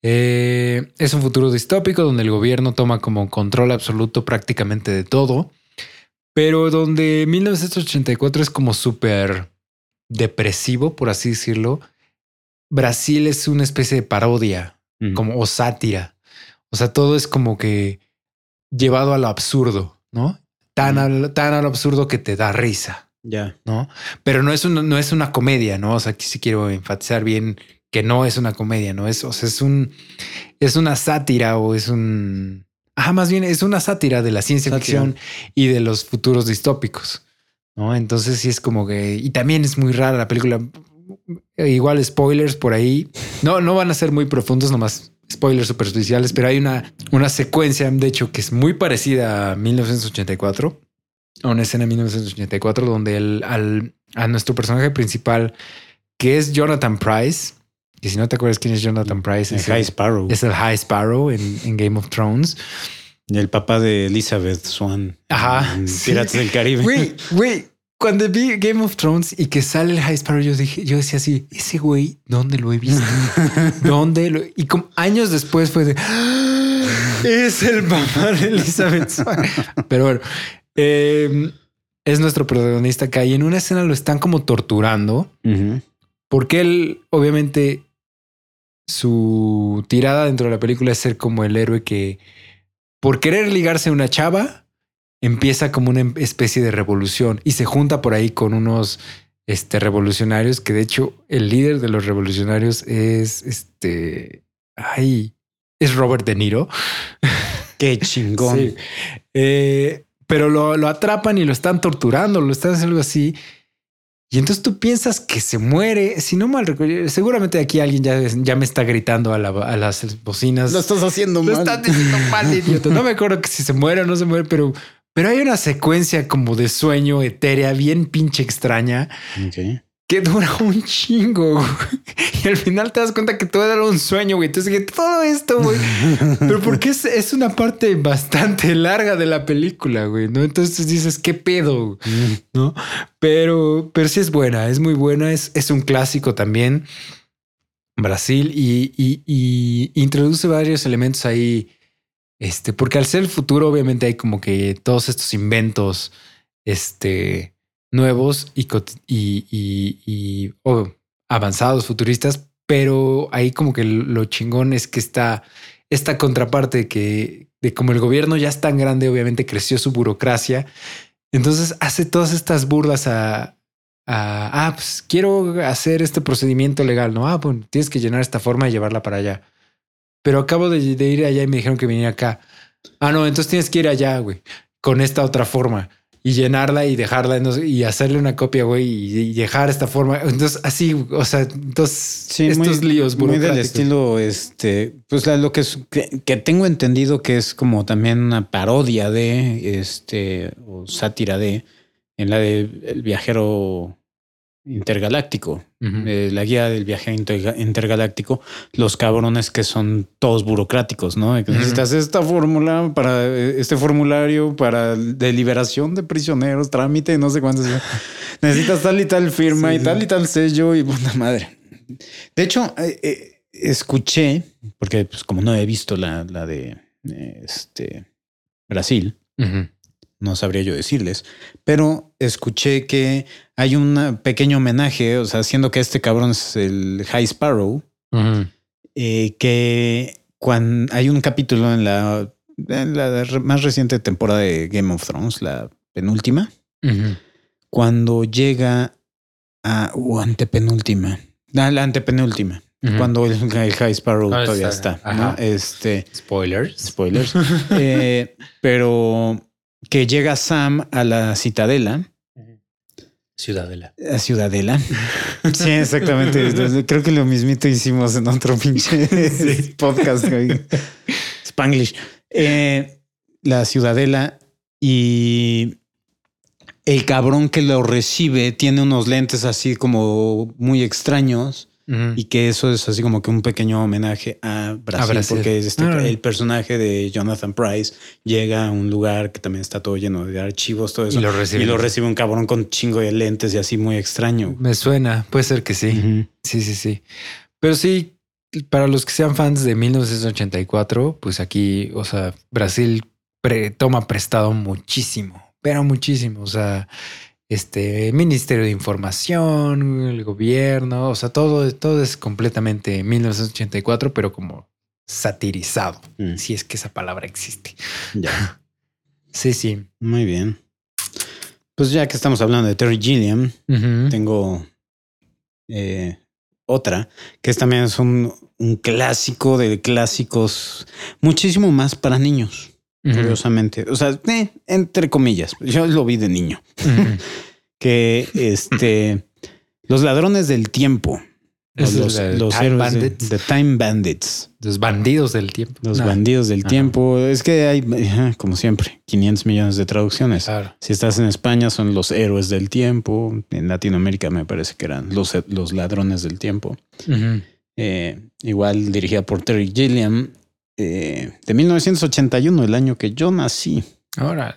Eh, es un futuro distópico donde el gobierno toma como control absoluto prácticamente de todo, pero donde 1984 es como súper depresivo, por así decirlo. Brasil es una especie de parodia, como o sátira. O sea, todo es como que llevado a lo absurdo, ¿no? Tan, Mm. al- tan a lo absurdo que te da risa, Ya. ¿no? Pero no es una, no es una comedia, ¿no? O sea, aquí sí quiero enfatizar bien que no es una comedia, ¿no? Es, o sea, es un, es una sátira o es un, ah, más bien es una sátira de la ciencia Sátira. ficción y de los futuros distópicos, ¿no? Entonces sí es como que, y también es muy rara la película. Igual spoilers por ahí. No, no van a ser muy profundos, nomás spoilers superficiales, pero hay una, una secuencia, de hecho, que es muy parecida a 1984, a una escena de 1984, donde el, al, a nuestro personaje principal, que es Jonathan Price, y si no te acuerdas quién es Jonathan Price, El es, High el, Sparrow. es el High Sparrow en, en Game of Thrones. El papá de Elizabeth Swan. Ajá, en sí. Piratas del Caribe. Güey, güey, cuando vi Game of Thrones y que sale el High Sparrow, yo dije, yo decía así, ese güey, ¿dónde lo he visto? ¿Dónde lo? Y como años después fue de, "Ah, es el papá de Elizabeth Swan". Pero bueno, eh, es nuestro protagonista acá y en una escena lo están como torturando porque él, obviamente, su tirada dentro de la película es ser como el héroe que, por querer ligarse a una chava, empieza como una especie de revolución y se junta por ahí con unos este, revolucionarios, que de hecho el líder de los revolucionarios es este. Ay, es Robert De Niro. Qué chingón. Sí. Eh, pero lo, lo atrapan y lo están torturando, lo están haciendo algo así. Y entonces tú piensas que se muere. Si no mal recuerdo, seguramente aquí alguien ya, ya me está gritando a, la- a las bocinas. Lo estás haciendo Lo mal. estás diciendo mal, idiota. No me acuerdo que si se muere o no se muere, pero, pero hay una secuencia como de sueño etérea bien pinche extraña Ok. Que dura un chingo. güey. Y al final te das cuenta que todo era un sueño, güey. Entonces dije, todo esto, güey. Pero porque es, es una parte bastante larga de la película, güey, ¿no? Entonces dices, ¿qué pedo? ¿No? Pero, pero sí es buena, es muy buena, es, es un clásico también. Brasil y, y- y introduce varios elementos ahí. Este, porque al ser el futuro, obviamente hay como que todos estos inventos, este, nuevos y, avanzados, futuristas, pero ahí como que lo chingón es que está esta contraparte que de como el gobierno ya es tan grande, obviamente creció su burocracia, entonces hace todas estas burlas a, a, ah, pues quiero hacer este procedimiento legal, ¿no? Ah, pues tienes que llenar esta forma y llevarla para allá. Pero acabo de, ir allá y me dijeron que venía acá. Ah, no, entonces tienes que ir allá, güey, con esta otra forma y llenarla y dejarla y hacerle una copia, güey, y, dejar esta forma. Entonces, así, o sea, entonces estos líos muy del estilo, este, pues lo que, es, que, tengo entendido que es como también una parodia de, este, o sátira de, en la de El viajero intergaláctico, eh, la guía del viaje intergaláctico, los cabrones que son todos burocráticos, ¿no? necesitas esta fórmula para eh, este formulario para deliberación de prisioneros, trámite, no sé cuántos. necesitas tal y tal firma y tal y tal sello y puta madre. De hecho, eh, escuché, porque pues como no he visto la, la de este Brasil, no sabría yo decirles, pero escuché que hay un pequeño homenaje, o sea, siendo que este cabrón es el High Sparrow, eh, que cuando hay un capítulo en la, la, más reciente temporada de Game of Thrones, la penúltima, cuando llega a, o antepenúltima, la antepenúltima, cuando el, High Sparrow todavía está, Este, spoilers. Spoilers. Eh, pero que llega Sam a la citadela. Ciudadela. A Ciudadela. Sí, exactamente. Creo que lo mismito hicimos en otro pinche podcast. Spanglish. Eh, la Ciudadela y el cabrón que lo recibe tiene unos lentes así como muy extraños y que eso es así como que un pequeño homenaje a Brasil, porque este, ah. el personaje de Jonathan Price llega a un lugar que también está todo lleno de archivos, todo eso. Y lo recibe, un cabrón con chingo de lentes y así muy extraño. Me suena, puede ser que sí. Sí, sí, sí. Pero sí, para los que sean fans de 1984, pues aquí, o sea, Brasil toma prestado muchísimo, pero muchísimo. O sea, este Ministerio de Información, el gobierno, o sea, todo, todo es completamente 1984, pero como satirizado, mm. si es que esa palabra existe. Ya. sí, sí. Muy bien. Pues ya que estamos hablando de Terry Gilliam, tengo eh, otra, que es también es un, un clásico de clásicos, muchísimo más para niños curiosamente. O sea, eh, entre comillas, yo lo vi de niño. que este, los ladrones del tiempo. Los, los, time bandits. De, Time Bandits. Los bandidos del tiempo. Los bandidos del tiempo. Es que hay, como siempre, 500 millones de traducciones. Si estás en España son los héroes del tiempo. En Latinoamérica me parece que eran los, los ladrones del tiempo. Eh, igual dirigida por Terry Gilliam. Eh, de 1981, el año que yo nací. Órale.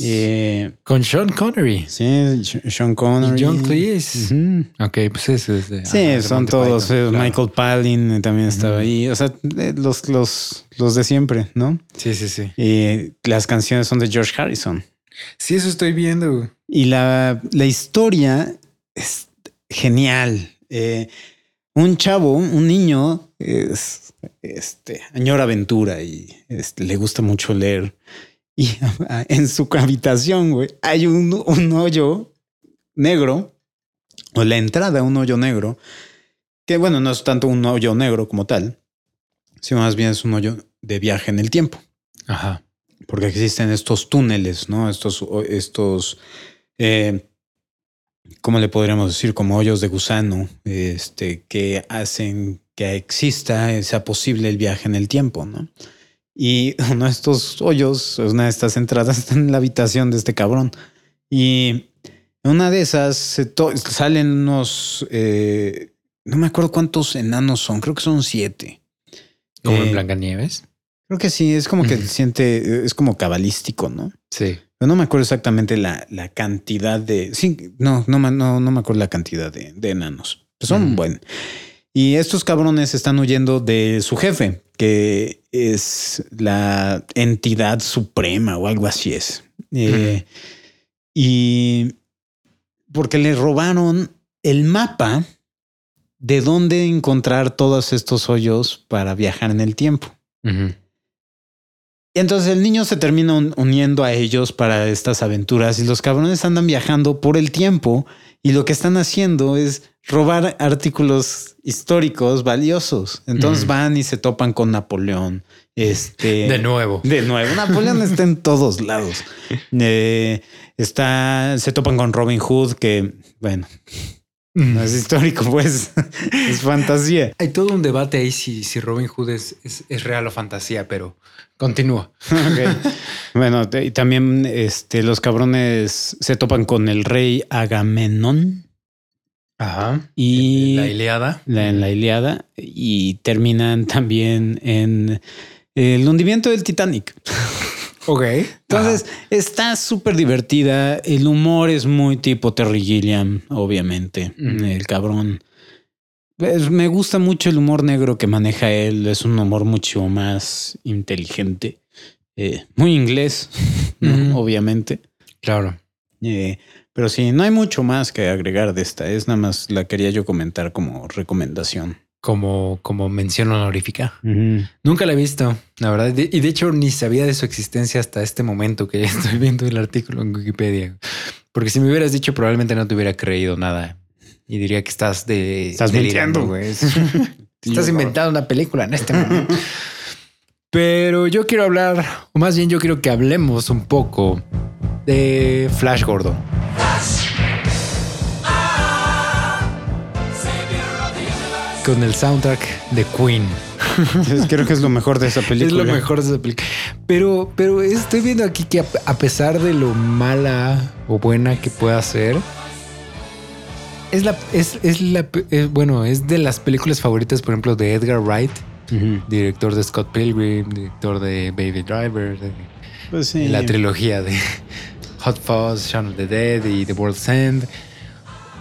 Eh, Con Sean Connery. Sí, Sean Connery. John Cleese. Ok, pues ese es de. Sí, son todos. Eh, Michael Palin también estaba ahí. O sea, los, los, los de siempre, ¿no? Sí, sí, sí. Y las canciones son de George Harrison. Sí, eso estoy viendo. Y la, la historia es genial. Un chavo, un niño, es este, añora aventura y este, le gusta mucho leer. Y en su habitación, güey, hay un, un hoyo negro o la entrada a un hoyo negro que, bueno, no es tanto un hoyo negro como tal, sino más bien es un hoyo de viaje en el tiempo. Ajá. Porque existen estos túneles, ¿no? Estos, estos, eh, ¿cómo le podríamos decir? Como hoyos de gusano, este, que hacen que exista, sea posible el viaje en el tiempo, ¿no? Y uno de estos hoyos, una de estas entradas está en la habitación de este cabrón. Y una de esas salen unos, eh, no me acuerdo cuántos enanos son, creo que son siete. ¿Como en eh, Blancanieves? Creo que sí, es como que siente, es como cabalístico, ¿no? Sí. Pero no me acuerdo exactamente la, la cantidad de, sí, no, no, no, no me acuerdo la cantidad de, enanos. son buenos. Y estos cabrones están huyendo de su jefe, que es la entidad suprema o algo así es. Eh, y porque le robaron el mapa de dónde encontrar todos estos hoyos para viajar en el tiempo. Y entonces el niño se termina un- uniendo a ellos para estas aventuras y los cabrones andan viajando por el tiempo y lo que están haciendo es robar artículos históricos valiosos. Entonces van y se topan con Napoleón. Este De nuevo. de nuevo, Napoleón está en todos lados. Eh, está, se topan con Robin Hood, que bueno, no es histórico, pues es fantasía. Hay todo un debate ahí si, si Robin Hood es, es, es real o fantasía, pero continúa. Ok. Bueno, te- y también este, los cabrones se topan con el rey Agamenón Ajá. y La Iliada. la, en la Iliada y terminan también en el hundimiento del Titanic. Ok. Entonces está súper divertida. El humor es muy tipo Terry Gilliam, obviamente. El cabrón. Pues, me gusta mucho el humor negro que maneja él. Es un humor mucho más inteligente. Eh, muy inglés, obviamente. claro. Eh, pero sí, no hay mucho más que agregar de esta. Es nada más la quería yo comentar como recomendación. Como, como mención honorífica. Nunca la he visto, la verdad. De- Y de hecho ni sabía de su existencia hasta este momento que ya estoy viendo el artículo en Wikipedia. Porque si me hubieras dicho probablemente no te hubiera creído nada. Y diría que estás de... Estás delirando, güey. estás inventando una película en este momento. Pero yo quiero hablar, o más bien yo quiero que hablemos un poco de Flash Gordon. Con el soundtrack de Queen. Creo que es lo mejor de esa película. Es lo mejor de esa película. Pero, pero estoy viendo aquí que a, pesar de lo mala o buena que pueda ser, es la, es, es la, es- bueno, es de las películas favoritas, por ejemplo, de Edgar Wright, director de Scott Pilgrim, director de Baby Driver, de Pues sí. la trilogía de Hot Fuzz, Shaun of the Dead y The World's End.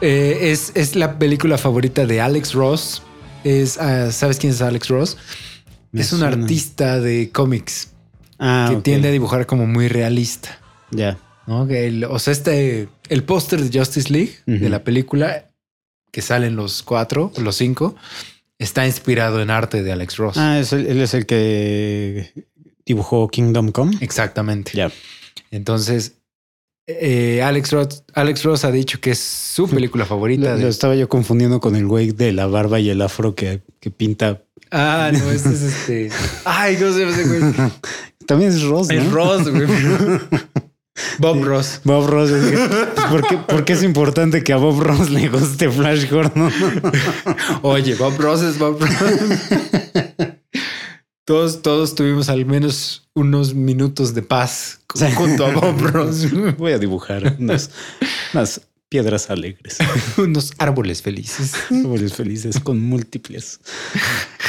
Eh, es, es la película favorita de Alex Ross. Es, ah, ¿Sabes quién es Alex Ross? Me es un artista de cómics Ah, que tiende a dibujar como muy realista. Ya. ¿no? Que el- o sea, este, el póster de Justice League de la película que salen los cuatro, los cinco, está inspirado en arte de Alex Ross. Ah, es el- él es el que dibujó Kingdom Come. Exactamente. Ya. Entonces, eh, Alex, Ross, Alex Ross ha dicho que es su película favorita. Lo, de- lo estaba yo confundiendo con el güey de la barba y el afro que, que pinta. Ah, no, este es este. Ay, ¿cómo se llama ese güey? También es Ross, ¿no? Es Ross, güey. Bob Ross. Bob Ross. pues, ¿por, qué, por qué es importante que a Bob Ross le guste Flash Gordon? Oye, Bob Ross es Bob Ross. Todos, todos tuvimos al menos unos minutos de paz junto a Bob Ross. Voy a dibujar unas, unas piedras alegres. unos árboles felices. Árboles felices con múltiples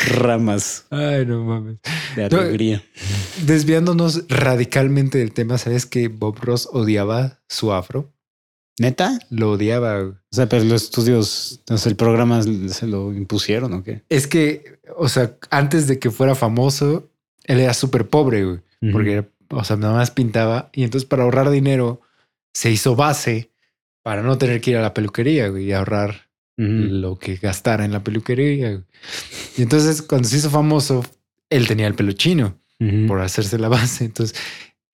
ramas Ay, no mames. de No, alegría. Desviándonos radicalmente del tema, ¿sabes que Bob Ross odiaba su afro? ¿Neta? Lo odiaba. O sea, pero los estudios, o sea, el programa se lo impusieron o qué? Es que, o sea, antes de que fuera famoso, él era súper pobre, güey. Porque, o sea, nada más pintaba. Y entonces para ahorrar dinero, se hizo base para no tener que ir a la peluquería, güey, y ahorrar lo que gastara en la peluquería. güey. Y entonces cuando se hizo famoso, él tenía el pelo chino por hacerse la base. Entonces,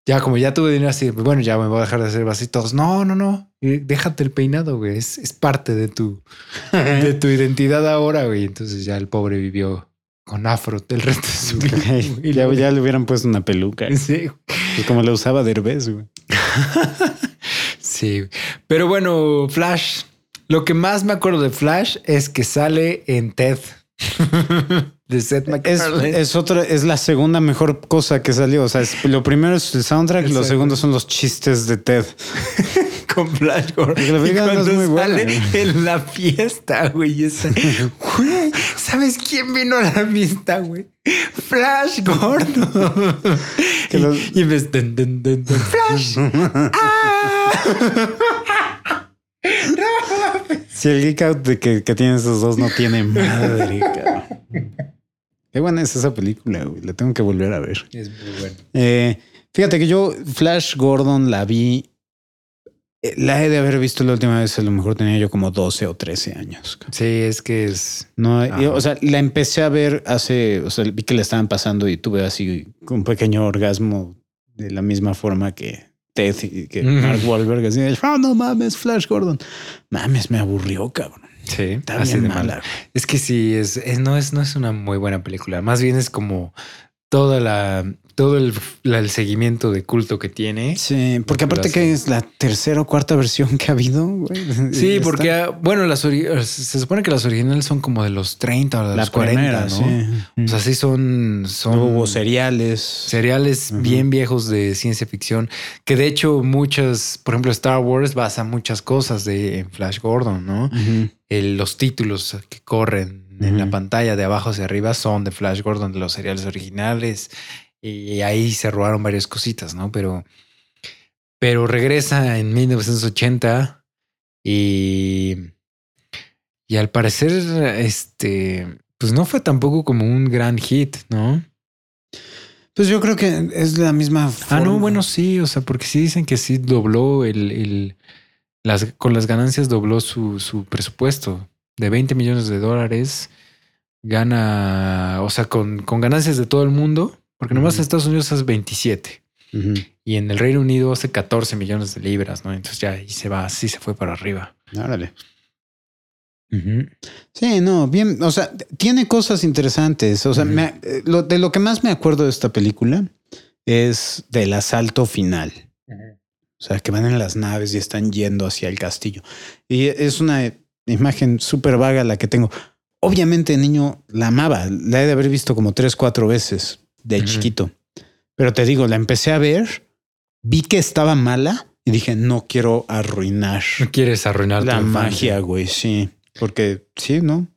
ya como ya tuve dinero así, pues, bueno, ya me voy a dejar de hacer base y todos. No, no, no. Déjate el peinado, güey. Es, es parte de tu, de tu identidad ahora, güey. Entonces ya el pobre vivió con afro el resto de su vida. Güey. ya, ya le hubieran puesto una peluca. Sí, Pues como la usaba Derbez, güey. sí. Pero bueno, Flash. Lo que más me acuerdo de Flash es que sale en Ted. de Seth Es, MacFarlane. es otra, es la segunda mejor cosa que salió. O sea, es- lo primero es el soundtrack, lo Exacto. segundo son los chistes de Ted. con Flash Gordon. Y no es cuando muy sale en la fiesta, güey. esa- Güey, ¿sabes quién vino a la fiesta, güey? Flash Gordon. Y, los- y de- de- de- de- Flash. ¡Ah! Si el geek out de que, que tienen esos dos no tiene madre, cabrón. Qué buena es esa película, güey. La tengo que volver a ver. Es muy bueno. Eh, fíjate que yo Flash Gordon la vi eh, la he de haber visto la última vez, a lo mejor tenía yo como 12 o 13 años. Sí, es que es. No, Ajá. y, o sea, la empecé a ver hace, o sea, vi que la estaban pasando y tuve así un pequeño orgasmo de la misma forma que Ted y que. Mark Wahlberg. Así, de, "Ah, no mames, Flash Gordon. Mames, me aburrió, cabrón. Sí, Está así bien de mala. mala. Es que sí, es, es- no, es, no es una muy buena película. Más bien es como toda la, todo el, seguimiento de culto que tiene. Sí, porque aparte que es la tercera o cuarta versión que ha habido. güey. Sí, porque, ah, bueno, las ori- se supone que las originales son como de los 30 o de la los 40, primera, ¿no? sí. O sea, sí son, son hubo seriales. seriales bien viejos de ciencia ficción, que de hecho muchas, por ejemplo, Star Wars basa muchas cosas de en Flash Gordon, ¿no? El- los títulos que corren en la pantalla de abajo hacia arriba son de Flash Gordon, de los seriales originales, y ahí se robaron varias cositas, ¿no? Pero, pero regresa en 1980 y, y al parecer, este, pues no fue tampoco como un gran hit, ¿no? Pues yo creo que es la misma. Ah, no, forma. bueno, sí, o sea, porque sí dicen que sí dobló el, el- las, con las ganancias dobló su, su presupuesto de 20 millones de dólares. Gana, o sea, con, con ganancias de todo el mundo, porque nomás en Estados Unidos es 27 Ujú. y en el Reino Unido hace 14 millones de libras, ¿no? Entonces ya ahí se va, así se fue para arriba. Órale. Sí, no, bien, o sea, tiene cosas interesantes. O sea, me- eh, lo, de lo que más me acuerdo de esta película es del asalto final. O sea, que van en las naves y están yendo hacia el castillo. Y es una imagen súper vaga la que tengo. Obviamente, el niño la amaba. La he de haber visto como tres, cuatro veces de chiquito. Pero te digo, la empecé a ver, vi que estaba mala y dije, no quiero arruinar No quieres arruinar la magia, güey. Sí, porque sí, ¿no?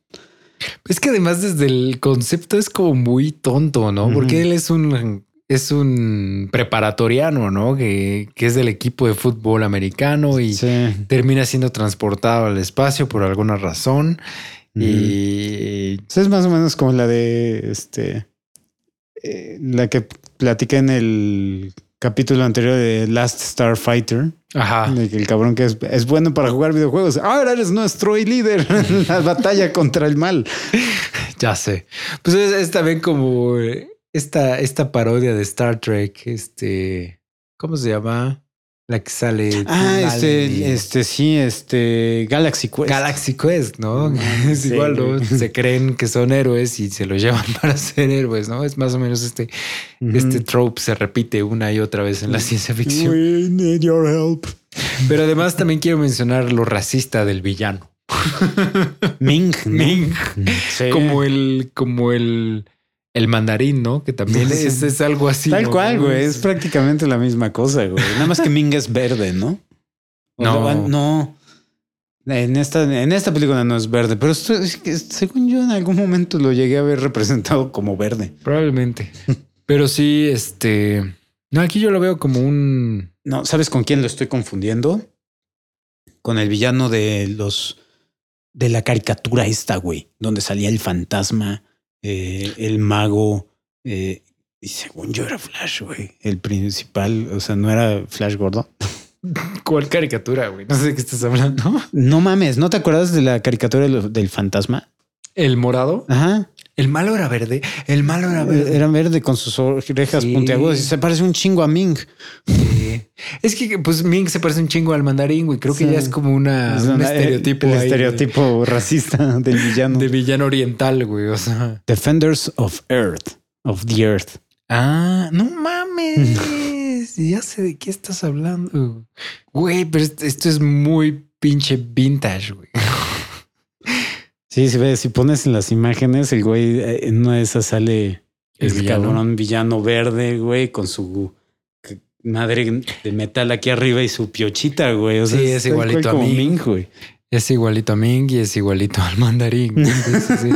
Es que además desde el concepto es como muy tonto, ¿no? Porque él es un es un preparatoriano, ¿no? Que, que es del equipo de fútbol americano y Sí. termina siendo transportado al espacio por alguna razón. Y es más o menos como la de este, eh, la que platiqué en el capítulo anterior de Last Starfighter, ajá, de que el cabrón que es, es bueno para jugar videojuegos. Ahora eres nuestro líder en la batalla contra el mal. ya sé. Pues es, es también como eh, esta, esta parodia de Star Trek, este, ¿cómo se llama? La que sale. Ah, este, este, sí, este Galaxy Quest. Galaxy Quest, ¿no? Es Sí, igual, ¿no? Se creen que son héroes y se los llevan para ser héroes, ¿no? Es más o menos este, este trope se repite una y otra vez en la ciencia ficción. We need your help. Pero además también quiero mencionar lo racista del villano. Ming. ¿no? Ming. Sí. Como el, como el, el mandarín, ¿no? Que también Sí. es, es algo así. Tal ¿no? cual, güey. Es prácticamente la misma cosa, güey. Nada más que Ming es verde, ¿no? O No. van- no. En esta, en esta película no es verde, pero esto es que, según yo en algún momento lo llegué a ver representado como verde. Probablemente. Pero sí, este. No, aquí yo lo veo como un. No, ¿sabes con quién lo estoy confundiendo? Con el villano de los de la caricatura esta, güey, donde salía el fantasma, eh, el mago, eh, y según yo era Flash, güey, el principal, o sea, no era Flash gordo. ¿Cuál caricatura, güey? No sé de qué estás hablando. No mames, ¿no te acuerdas de la caricatura del, del fantasma? El morado. Ajá. El malo era verde. El malo era verde. Era verde con sus orejas Sí. puntiagudas y se parece un chingo a Ming. Sí. Es que pues Ming se parece un chingo al mandarín, güey. Creo que Sí. ya es como una, Es un una- estereotipo. El, ahí de- estereotipo racista del villano. de villano oriental, güey. O sea. Defenders of Earth, of the Earth. Ah, no mames. ya sé de qué estás hablando. Güey, pero esto, es muy pinche vintage, güey. Sí, si ves, si pones en las imágenes, el güey eh, en una de esas sale El el, villano. cabrón villano verde, güey, con su madre de metal aquí arriba y su piochita, güey. O sea, Sí, es igualito a. Ming, güey. Es igualito a Ming y es igualito al mandarín. Sí, sí, sí.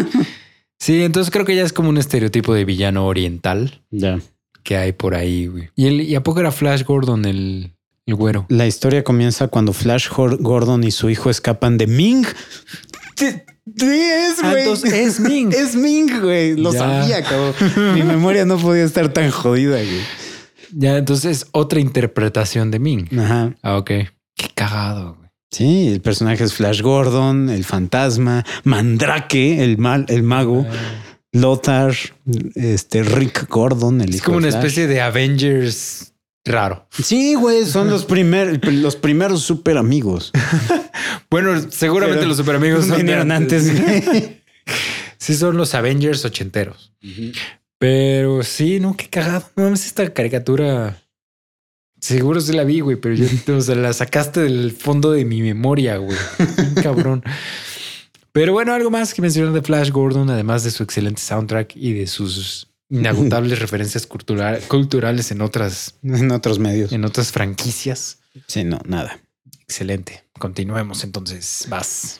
Sí, entonces creo que ya es como un estereotipo de villano oriental Ya. que hay por ahí, güey. ¿Y, el, ¿Y a poco era Flash Gordon el, el güero? La historia comienza cuando Flash Gor- Gordon y su hijo escapan de Ming. Sí, es, Ah, güey. entonces es Ming. Es Ming, güey. Lo Ya. sabía, cabrón. Mi memoria no podía estar tan jodida, güey. Ya, entonces otra interpretación de Ming. Ajá. Ah, ok. Qué cagado, güey. Sí, el personaje es Flash Gordon, el fantasma, Mandrake, el mal, el mago, Lothar, este Rick Gordon, el Es hijo como de una Flash. especie de Avengers raro. Sí, güey, son los primer, los primeros super amigos. Bueno, seguramente Pero los superamigos son de vinieron antes. güey. Sí, son los Avengers ochenteros. Pero sí, no, qué cagado. No mames, esta caricatura. Seguro sí la vi, güey, pero yo o sea, la sacaste del fondo de mi memoria, güey. Cabrón. Pero bueno, algo más que mencionar de Flash Gordon, además de su excelente soundtrack y de sus inagotables referencias cultural- culturales en otras, en otros medios. en otras franquicias. Sí, no, nada. Excelente. Continuemos entonces. Vas.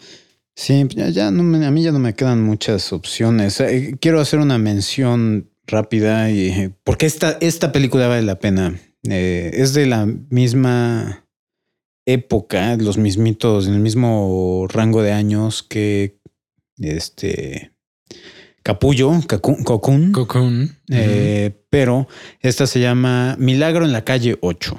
Sí, ya, ya no me- a mí ya no me quedan muchas opciones. Eh, quiero hacer una mención rápida y porque esta, esta película vale la pena. Eh, es de la misma época, los mismitos, en el mismo rango de años que este Capullo. Cocoon. Eh, pero esta se llama Milagro en la calle 8.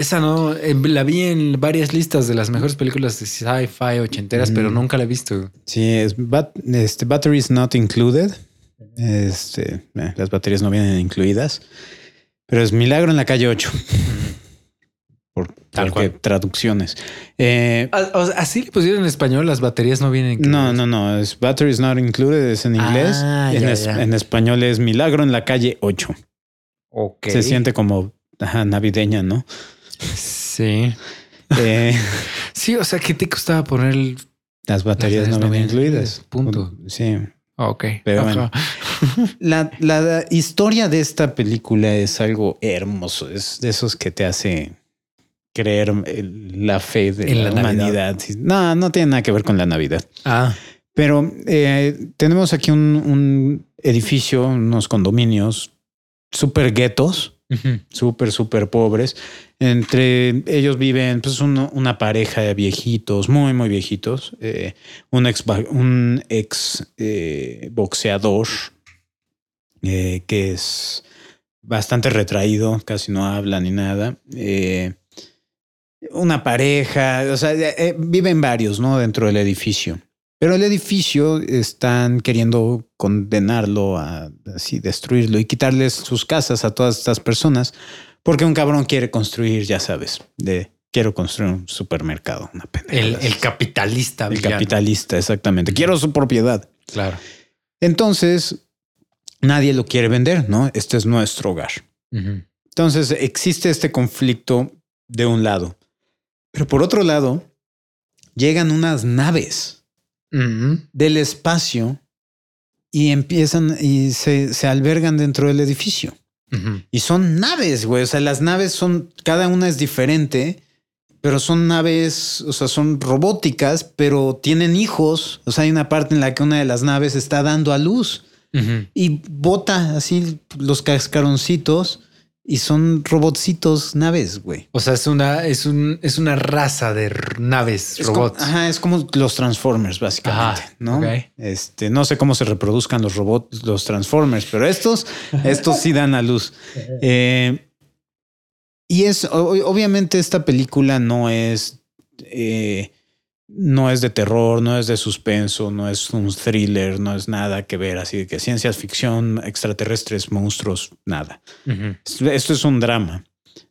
Esa no, eh, la vi en varias listas de las mejores películas de sci-fi ochenteras, Mm. pero nunca la he visto. Sí, es bat- este, batteries not included. Este, eh, las baterías no vienen incluidas. Pero es Milagro en la calle 8. Por, Tal cual. traducciones. Eh, Ah, Así le pusieron en español, las baterías no vienen. no, no, no. Es batteries not included. Es en inglés. Ah, en, ya, es- ya. en español es Milagro en la calle 8. Ok. Se siente como ajá, navideña, ¿no? Sí. Eh, Sí, o sea, ¿qué te costaba poner el... las baterías Las no vienen incluidas. punto. Sí. Ok. Pero bueno. La, la historia de esta película es algo hermoso. Es de esos que te hace creer el- la fe de la, la humanidad. No, no tiene nada que ver con la Navidad. Ah, Pero eh, tenemos aquí un, un edificio, unos condominios súper guetos, ujú. súper, súper pobres. Entre ellos viven pues, una pareja de viejitos, muy, muy viejitos. eh, un ex, un ex eh, boxeador eh, que es bastante retraído, casi no habla ni nada. una pareja, o sea, viven varios, ¿no? Dentro del edificio. Pero el edificio están queriendo condenarlo a así destruirlo y quitarles sus casas a todas estas personas porque un cabrón quiere construir, ya sabes, de quiero construir un supermercado, una el, el capitalista. El villano. capitalista, exactamente. Quiero su propiedad. Claro. Entonces, nadie lo quiere vender, ¿no? Este es nuestro hogar. Entonces, existe este conflicto de un lado. Pero por otro lado, llegan unas naves del espacio y empiezan y se, se albergan dentro del edificio. Y son naves, güey. O sea, las naves son, cada una es diferente, pero son naves, o sea, son robóticas, pero tienen hijos. O sea, hay una parte en la que una de las naves está dando a luz y bota así los cascaroncitos y son robotcitos naves, güey. O sea, es una, es un, es una raza de naves, Es como- robots. ajá, es como los Transformers, básicamente, Ajá, ¿no? ok. Este, no sé cómo se reproduzcan los robots, los Transformers, pero estos, estos sí dan a luz. Eh, y es, obviamente, esta película no es, eh, no es de terror, no es de suspenso, no es un thriller, no es nada que ver así de que ciencia ficción, extraterrestres, monstruos, nada. Esto es un drama.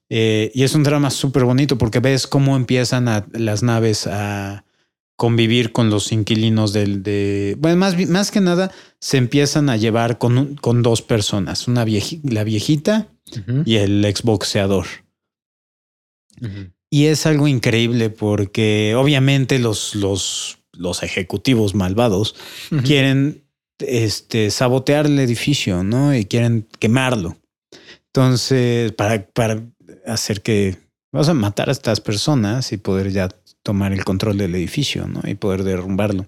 Eh, y es un drama súper bonito porque ves cómo empiezan a, las naves a convivir con los inquilinos del de. Bueno, más, más que nada se empiezan a llevar con, un- con dos personas, una vieji- la viejita y el exboxeador. Ujú. Y es algo increíble porque obviamente los, los, los ejecutivos malvados quieren este, sabotear el edificio, ¿no? Y quieren quemarlo. Entonces, para, para hacer que, vamos a matar a estas personas y poder ya tomar el control del edificio, ¿no? Y poder derrumbarlo.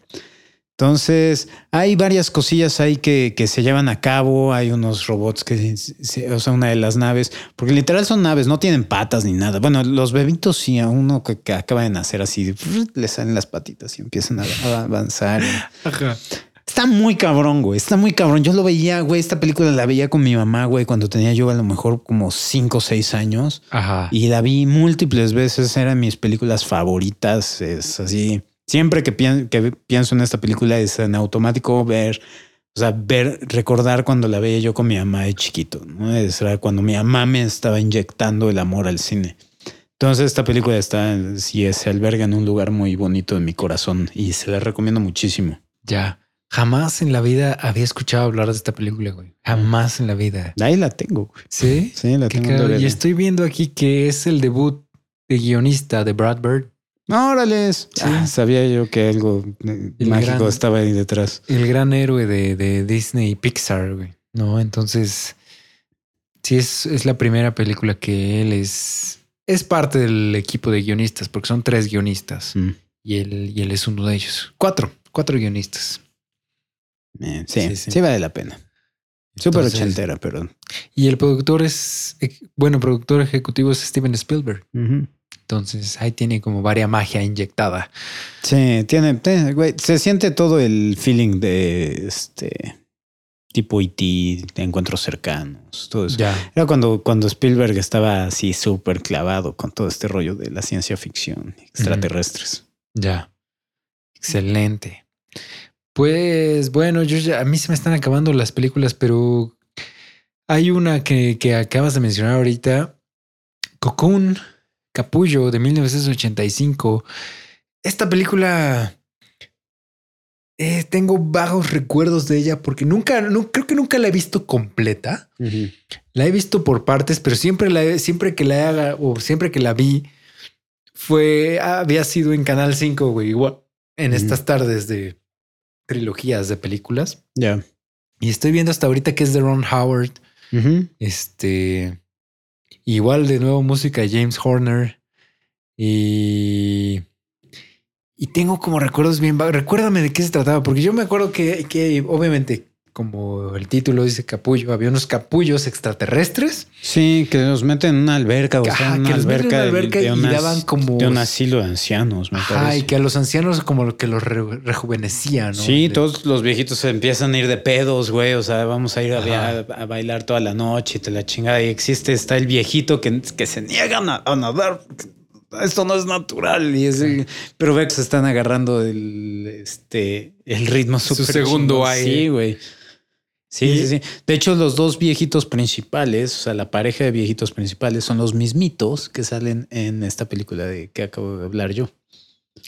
Entonces, hay varias cosillas ahí que, que se llevan a cabo. Hay unos robots que, se- o sea, una de las naves, porque literal son naves, no tienen patas ni nada. Bueno, los bebitos sí, a uno que, que acaba de nacer así, le salen las patitas y empiezan a, a avanzar. Ajá. Está muy cabrón, güey. Está muy cabrón. Yo lo veía, güey. Esta película la veía con mi mamá, güey, cuando tenía yo a lo mejor como 5 o 6 años. Ajá. Y la vi múltiples veces. Eran mis películas favoritas. Es así. Siempre que, pien- que pienso en esta película es en automático ver, o sea, ver, recordar cuando la veía yo con mi mamá de chiquito. ¿no? Es era cuando mi mamá me estaba inyectando el amor al cine. Entonces esta película está, sí, se alberga en un lugar muy bonito en mi corazón y se la recomiendo muchísimo. Ya. Jamás en la vida había escuchado hablar de esta película, güey. Jamás en la vida. Ahí la tengo. güey. Sí. Sí, la tengo. Y estoy viendo aquí que es el debut de guionista de Brad Bird, Órale. Sí, Ah. sabía yo que algo eh, El mágico gran- estaba ahí detrás. el gran héroe de, de Disney y Pixar, güey. No, entonces sí es, es la primera película que él es es parte del equipo de guionistas, porque son tres guionistas Mm. y él y él es uno de ellos. Cuatro, cuatro guionistas. Eh, sí, Sí, sí, sí. vale la pena. Súper ochentera, pero. Y el productor es, eh, bueno, productor ejecutivo es Steven Spielberg. Entonces ahí tiene como varia magia inyectada. Sí, tiene, güey, se siente todo el feeling de este tipo IT, de encuentros cercanos, todo eso. Ya. Era cuando, cuando Spielberg estaba así súper clavado con todo este rollo de la ciencia ficción, extraterrestres. Ya. Excelente. Pues bueno, yo ya, a mí se me están acabando las películas, pero hay una que, que acabas de mencionar ahorita, Cocoon, Capullo de 1985. Esta película eh, tengo vagos recuerdos de ella porque nunca, no, creo que nunca la he visto completa. La he visto por partes, pero siempre la he- siempre que la haga o siempre que la vi fue había sido en Canal 5, güey, igual en estas tardes de trilogías de películas. Ya. Y estoy viendo hasta ahorita que es de Ron Howard, este igual de nuevo música de James Horner y y tengo como recuerdos bien. Recuérdame de qué se trataba, porque yo me acuerdo que, que obviamente como el título dice capullo, había unos capullos extraterrestres Sí, que los meten en una alberca, o sea, Ajá, una que los meten en alberca, una de- alberca de, y unas- daban como- de un asilo de ancianos, me Ajá, parece. y que a los ancianos como lo que los re- rejuvenecía, ¿no? Sí, De- todos los viejitos se empiezan a ir de pedos, güey. O sea, vamos a ir a, Ajá. a- a bailar toda la noche y te la chingada. Y existe, está el viejito que, que se niegan a, a nadar. Esto no es natural. Y es, pero ve que se están agarrando el, este, el ritmo Su súper segundo chingón. aire. Sí, güey. Sí, Y- sí, sí. De hecho, los dos viejitos principales, o sea, la pareja de viejitos principales son los mismitos que salen en esta película de que acabo de hablar yo.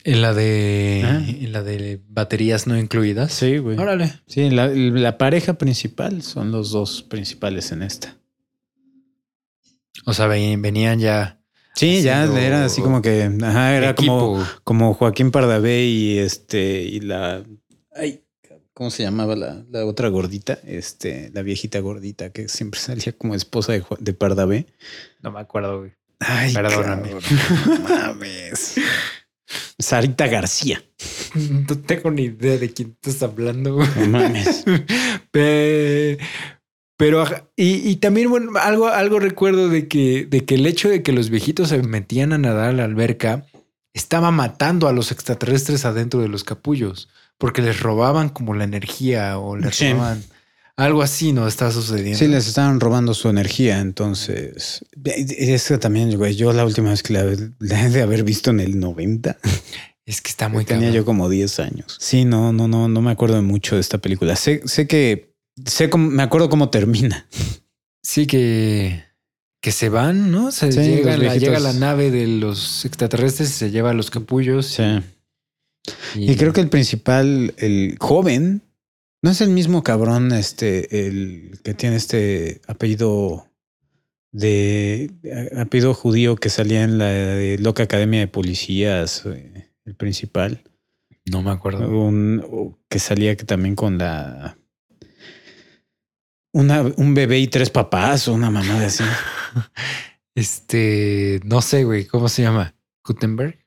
En la de Ah. en la de baterías no incluidas. Sí, güey. Órale. Sí, la, la pareja principal son los dos principales en esta. O sea, ven- venían ya Sí, ya era así como que, ajá, era como, como Joaquín Pardavé y este, y la, ay, ¿cómo se llamaba la, la otra gordita? Este, la viejita gordita que siempre salía como esposa de, de Pardavé. No me acuerdo, güey. Ay, Perdóname. cabrón, no mames. Sarita García. No tengo ni idea de quién estás hablando. güey. No mames. Pe- Pero, y, y también, bueno, algo, algo recuerdo de que, de que el hecho de que los viejitos se metían a nadar a la alberca estaba matando a los extraterrestres adentro de los capullos, porque les robaban como la energía o les Sí. robaban algo así, ¿no? Está sucediendo. Sí, les estaban robando su energía, entonces... Eso también, güey, yo la última vez que la, la he de haber visto en el 90. Es que está muy Tenía cabrón. yo como 10 años. Sí, no, no, no, no me acuerdo mucho de esta película. Sé, sé que, sé cómo, me acuerdo cómo termina. Sí, que, que se van, ¿no? Se Sí, llega, la, llega la nave de los extraterrestres y se lleva a los capullos. Sí. Y creo que el principal, el joven, no es el mismo cabrón, este, el que tiene este apellido de apellido judío que salía en la de loca academia de policías, eh, el principal, No me acuerdo. un, que salía que también con la una, un bebé y tres papás o una mamada así. Este, no sé, güey, ¿cómo se llama? Gutenberg.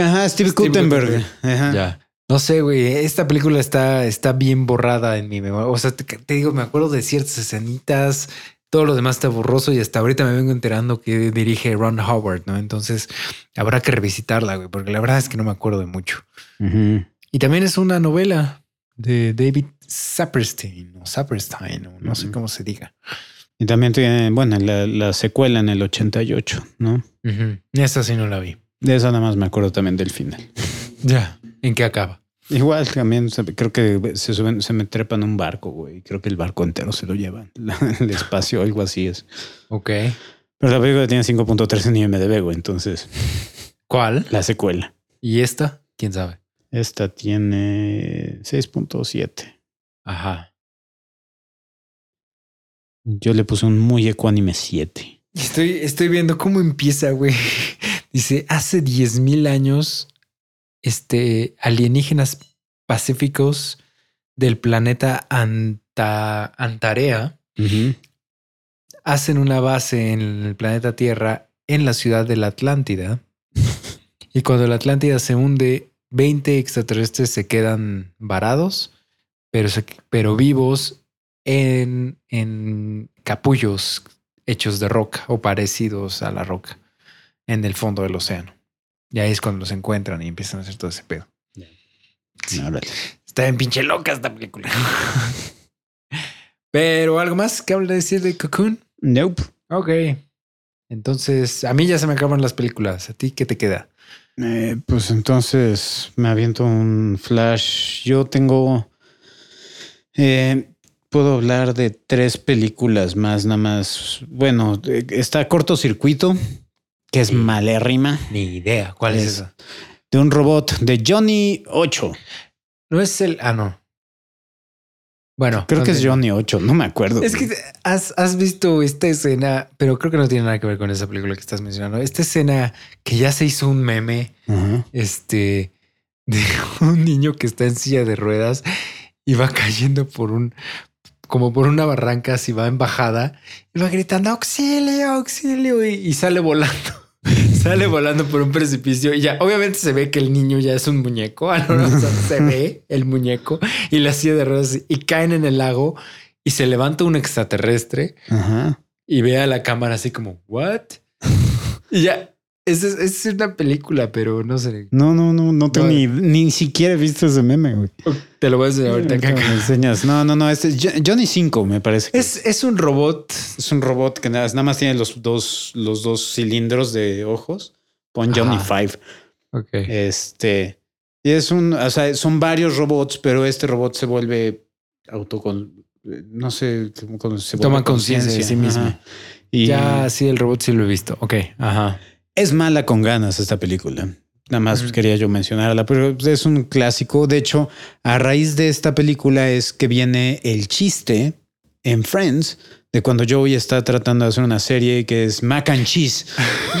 Ajá, Steve, Steve Gutenberg. Ajá. Ya. No sé, güey. Esta película está, está bien borrada en mi memoria. O sea, te, te digo, me acuerdo de ciertas escenitas. Todo lo demás está borroso y hasta ahorita me vengo enterando que dirige Ron Howard, ¿no? Entonces habrá que revisitarla, güey, porque la verdad es que no me acuerdo de mucho. Y también es una novela de David Saperstein o Saperstein, o no sé cómo se diga. Y también tiene, bueno, la, la secuela en el 88, ¿no? Ujú. Esta sí no la vi. De esa nada más me acuerdo también del final. Ya. ¿En qué acaba? Igual también creo que se suben, se me trepan un barco, güey. Creo que el barco entero se lo llevan. El espacio, algo así es. Ok. Pero la película tiene 5.3 en IMDB, güey. Entonces, ¿Cuál? la secuela. ¿Y esta? ¿Quién sabe? Esta tiene 6.7. Ajá. Yo le puse un muy ecuánime 7. Estoy, estoy viendo cómo empieza, güey. Dice, hace 10 mil años, este, alienígenas pacíficos del planeta Anta- Antarea hacen una base en el planeta Tierra en la ciudad de la Atlántida. y cuando la Atlántida se hunde, 20 extraterrestres se quedan varados, pero, se- pero vivos en, en capullos hechos de roca o parecidos a la roca en el fondo del océano. Y ahí es cuando los encuentran y empiezan a hacer todo ese pedo. Sí. Órale. Está bien pinche loca esta película. Pero algo más que hable de decir de Cocoon. Nope. Ok. Entonces, a mí ya se me acaban las películas. ¿A ti qué te queda? Eh, pues entonces me aviento un flash. Yo tengo. eh, puedo hablar de tres películas más, nada más. Bueno, eh, está cortocircuito, que es malérrima, Ni idea. ¿Cuál es, Es- esa? de un robot de Johnny 8. No es el. Ah, no. Bueno, Creo que es. Johnny 8, no me acuerdo. Es que has, has visto esta escena, pero creo que no tiene nada que ver con esa película que estás mencionando. Esta escena que ya se hizo un meme, este, de un niño que está en silla de ruedas y va cayendo por un, como por una barranca, así va en bajada y va gritando auxilio, auxilio y, y sale volando. Sale volando por un precipicio y ya obviamente se ve que el niño ya es un muñeco. no, o sea, se ve el muñeco y la silla de ruedas y caen en el lago y se levanta un extraterrestre Ajá. y ve a la cámara así como, ¿what? y ya, es, es, una película, pero no sé. No, no, no, no tengo No. ni, ni siquiera he visto ese meme, güey. Te lo voy a enseñar ahorita que Ahorita me enseñas. No, no, no. Este es Jo- Johnny 5, me parece. Es, es un robot. Es un robot que nada, nada más tiene los dos, los dos cilindros de ojos. Pon Johnny Ajá. 5. Ok. Este. Y es un, o sea, son varios robots, pero este robot se vuelve autocon. No sé cómo cómo se vuelve Toma conciencia de sí mismo. Ajá. Y Ya, sí, el robot sí lo he visto. Ok. Ajá. Es mala con ganas esta película. Nada más quería yo mencionarla, pero es un clásico. De hecho, a raíz de esta película es que viene el chiste en Friends de cuando Joey está tratando de hacer una serie que es Mac and Cheese.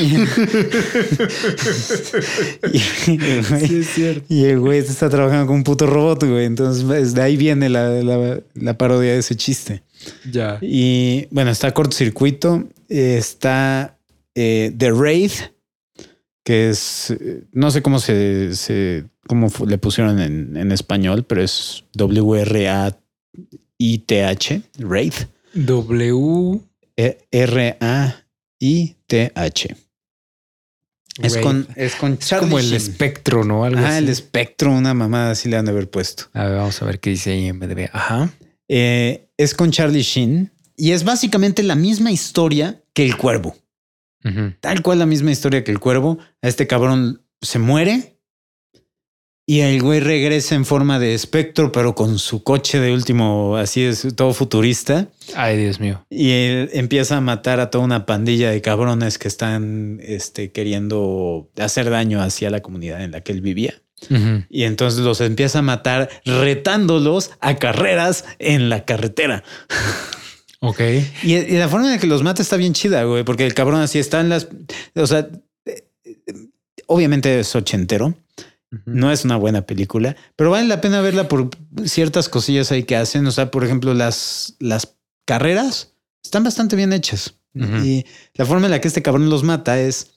y, el güey, es cierto. y el güey está trabajando con un puto robot, güey. Entonces, pues, de ahí viene la, la- la parodia de ese chiste. Ya. Y bueno, está cortocircuito, eh, está eh, The Raid, que es, eh, no sé cómo se, se cómo le pusieron en, en español, pero es W-R-A-I-T-H, Raid, W. E- R-A-I-T-H. Es con, es con como el Sheen. espectro, ¿no? Algo Ah, así. el espectro, una mamada así le han de haber puesto. A ver, vamos a ver qué dice ahí en MDB. Ajá. Eh, es con Charlie Sheen y es básicamente la misma historia que el cuervo. Tal cual la misma historia que el cuervo. A este cabrón se muere y el güey regresa en forma de espectro, pero con su coche de último, así es, todo futurista. Ay, Dios mío. Y él empieza a matar a toda una pandilla de cabrones que están este, queriendo hacer daño hacia la comunidad en la que él vivía. Y entonces los empieza a matar retándolos a carreras en la carretera. Ok. Y, y la forma en la que los mata está bien chida, güey, porque el cabrón así está en las. O sea, eh, eh, obviamente es ochentero, no es una buena película, pero vale la pena verla por ciertas cosillas ahí que hacen. O sea, por ejemplo, las, las carreras están bastante bien hechas. Y la forma en la que este cabrón los mata es.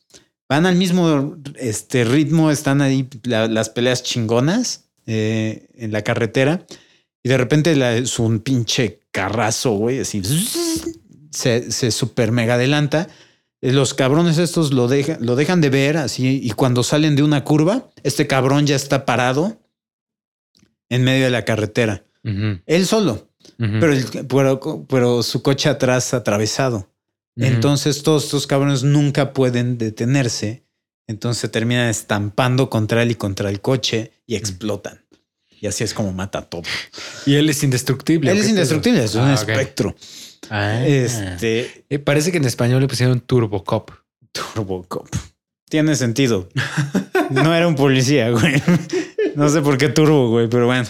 Van al mismo este, ritmo, están ahí la- las peleas chingonas eh, en la carretera y de repente la- es un pinche carrazo, güey, así se, se super mega adelanta. Los cabrones estos lo, dejan lo dejan de ver así y cuando salen de una curva, este cabrón ya está parado en medio de la carretera. Él solo, pero, el- pero, pero su coche atrás atravesado. Entonces todos estos cabrones nunca pueden detenerse. Entonces terminan estampando contra él y contra el coche y explotan. Y así es como mata a todo. Y él es indestructible. Él ¿o es indestructible, es un Ah, espectro. Ah. Este Eh, parece que en español le pusieron Turbo Cop. Turbocop. Tiene sentido. No era un policía, güey. No sé por qué turbo, güey, pero bueno.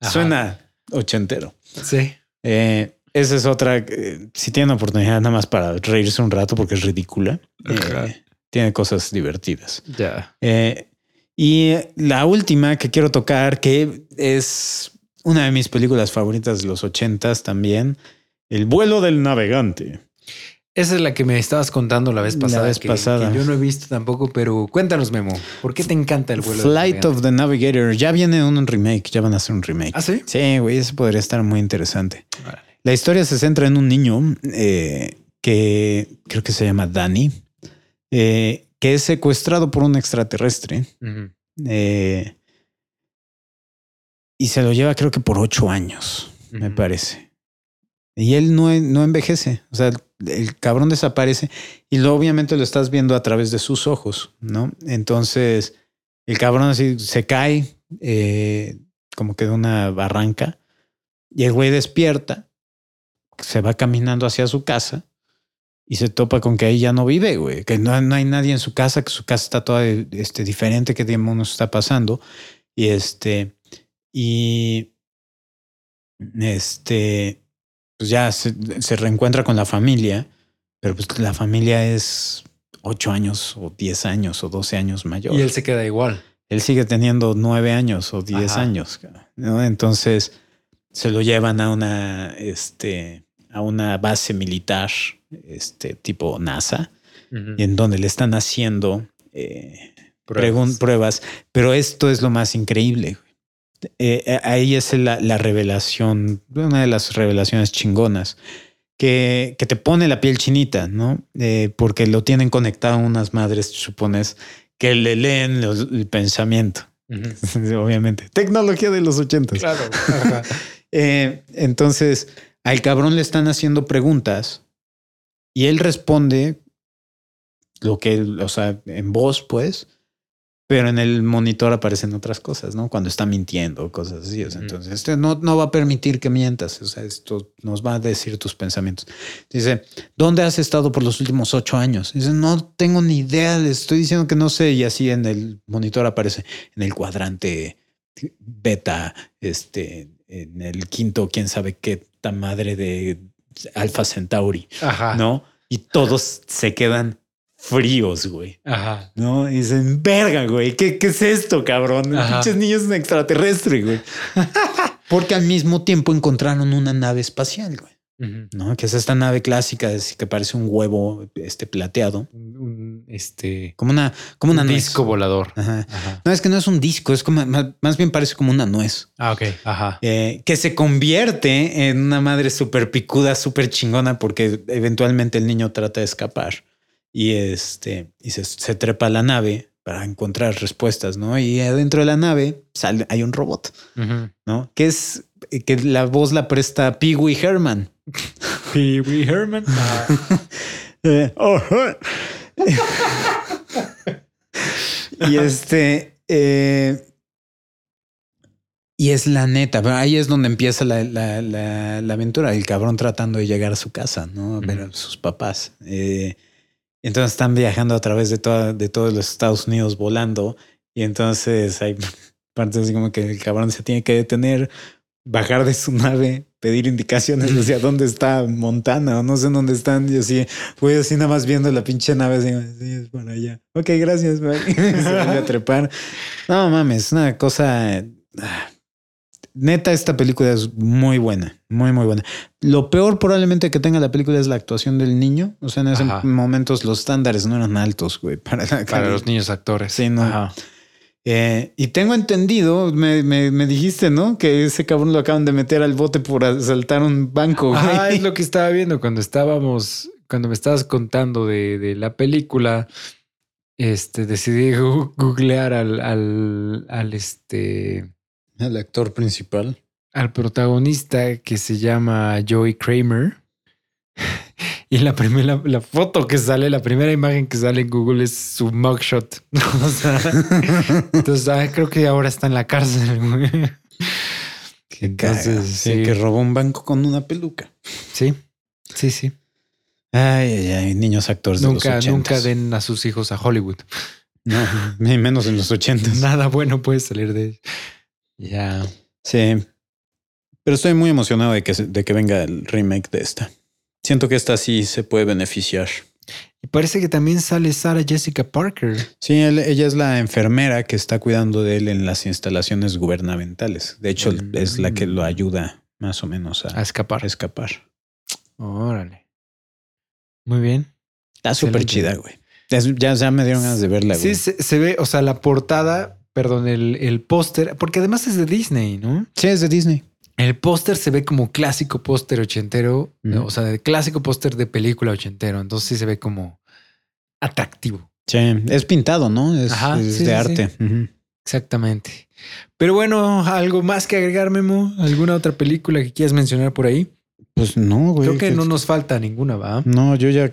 Ajá. Suena ochentero. Sí. Eh, esa es otra. eh, si tienen oportunidad nada más para reírse un rato porque es ridícula. eh, tiene cosas divertidas. Ya. Y la última que quiero tocar, que es una de mis películas favoritas de los ochentas también, El vuelo del navegante. Esa es la que me estabas contando la vez La pasada. vez que- pasada. que yo no he visto tampoco, pero cuéntanos, Memo. ¿Por qué te encanta el vuelo? del Flight of the Navigator. Ya viene un remake, ya van a hacer un remake. ¿Ah, sí? Sí, güey, eso podría estar muy interesante. La historia se centra en un niño eh, que creo que se llama Danny, eh, que es secuestrado por un extraterrestre eh, y se lo lleva creo que por ocho años, me parece. Y él no, no envejece, o sea, el cabrón desaparece y lo, obviamente lo estás viendo a través de sus ojos, ¿no? Entonces, el cabrón así se cae eh, como que de una barranca y el güey despierta, se va caminando hacia su casa y se topa con que ahí ya no vive, güey, que no, no hay nadie en su casa, que su casa está toda este, diferente, que demonios está pasando. Y este, y este, pues ya se, se reencuentra con la familia, pero pues la familia es ocho años o diez años o doce años mayor. Y él se queda igual. Él sigue teniendo nueve años o diez Ajá. años. ¿no? Entonces se lo llevan a una, este, a una base militar, este tipo NASA, en donde le están haciendo eh, Pruebas. Pero esto es lo más increíble. Eh, eh, ahí es la, la revelación, una de las revelaciones chingonas. Que, que te pone la piel chinita, ¿no? Eh, porque lo tienen conectado unas madres, supones, que le leen los- el pensamiento. Obviamente. Tecnología de los ochentas. Claro. Entonces, al cabrón le están haciendo preguntas y él responde lo que, o sea, en voz, pues, pero en el monitor aparecen otras cosas, ¿no? Cuando está mintiendo, cosas así. O sea, Ujú. Entonces, este no, no va a permitir que mientas. O sea, esto nos va a decir tus pensamientos. Dice, ¿dónde has estado por los últimos ocho años? Dice, no tengo ni idea, le estoy diciendo que no sé. Y así en el monitor aparece en el cuadrante beta, este, en el quinto, quién sabe qué tan madre de Alpha Centauri, Ajá. ¿no? Y todos se quedan fríos, güey. Ajá. ¿No? Y dicen, verga, güey, ¿qué, qué es esto, cabrón? El Ajá. pinche niño es un extraterrestre, güey. Porque al mismo tiempo encontraron una nave espacial, güey. ¿No? Que es esta nave clásica, es que parece un huevo este plateado. Un, un, este Como una, como una un nuez. disco volador. Ajá. Ajá. No, es que no es un disco, es como más, más bien parece como una nuez. Ah, ok. Ajá. eh, que se convierte en una madre súper picuda, súper chingona, porque eventualmente el niño trata de escapar y este y se, se trepa a la nave para encontrar respuestas, ¿no? Y adentro de la nave sale, hay un robot. ¿no? Que es que la voz la presta Pee Wee Herman. Pee Wee Herman. Ajá. Eh, oh, y este eh, y es la neta, pero ahí es donde empieza la, la- la- la aventura, el cabrón tratando de llegar a su casa, ¿no? A ver a sus papás. Eh, entonces están viajando a través de, toda, de todos los Estados Unidos volando y entonces hay partes así como que el cabrón se tiene que detener, bajar de su nave, pedir indicaciones hacia dónde está Montana o no sé dónde están. Y así, voy así nada más viendo la pinche nave así, sí, es por allá. Ok, gracias. bye. se a trepar. No mames, una cosa. ah, Neta, esta película es muy buena, muy, muy buena. Lo peor probablemente que tenga la película es la actuación del niño. O sea, en esos momentos los estándares no eran altos, güey, para la Para los niños actores. Sí, no. Ajá. Eh, y tengo entendido, me, me, me dijiste, ¿no? Que ese cabrón lo acaban de meter al bote por asaltar un banco. güey. Ah, es lo que estaba viendo cuando estábamos, cuando me estabas contando de, de la película. Este decidí googlear al, al, al este El actor principal. al protagonista que se llama Joey Kramer. Y la primera, la foto que sale, la primera imagen que sale en Google es su mugshot. O sea, entonces ah, creo que ahora está en la cárcel. güey. Que, Entonces, sí. que robó un banco con una peluca. Sí, sí, sí. Ay, ay, ay, niños actores de Nunca, los nunca ochentas. den a sus hijos a Hollywood. No, ni menos en los ochentas. Nada bueno puede salir de Ya. Sí. Pero estoy muy emocionado de que, de que venga el remake de esta. Siento que esta sí se puede beneficiar. Y parece que también sale Sarah Jessica Parker Sí, él- ella es la enfermera que está cuidando de él en las instalaciones gubernamentales. De hecho, Mm. es la que lo ayuda más o menos a, a escapar. escapar. Órale. Muy bien. Está súper chida, güey. Ya me dieron ganas de verla, güey. Sí, se, se ve, o sea, la portada, perdón, el, el póster, porque además es de Disney, ¿no? Sí, es de Disney. El póster se ve como clásico póster ochentero, o sea, de clásico póster de película ochentero. Entonces sí se ve como atractivo. Sí, es pintado, ¿no? Es, Ajá, es sí, de sí, arte. Exactamente. Pero bueno, algo más que agregar, Memo. ¿Alguna otra película que quieras mencionar por ahí? Pues no, güey. Creo que que- no nos falta ninguna, ¿va? No, yo ya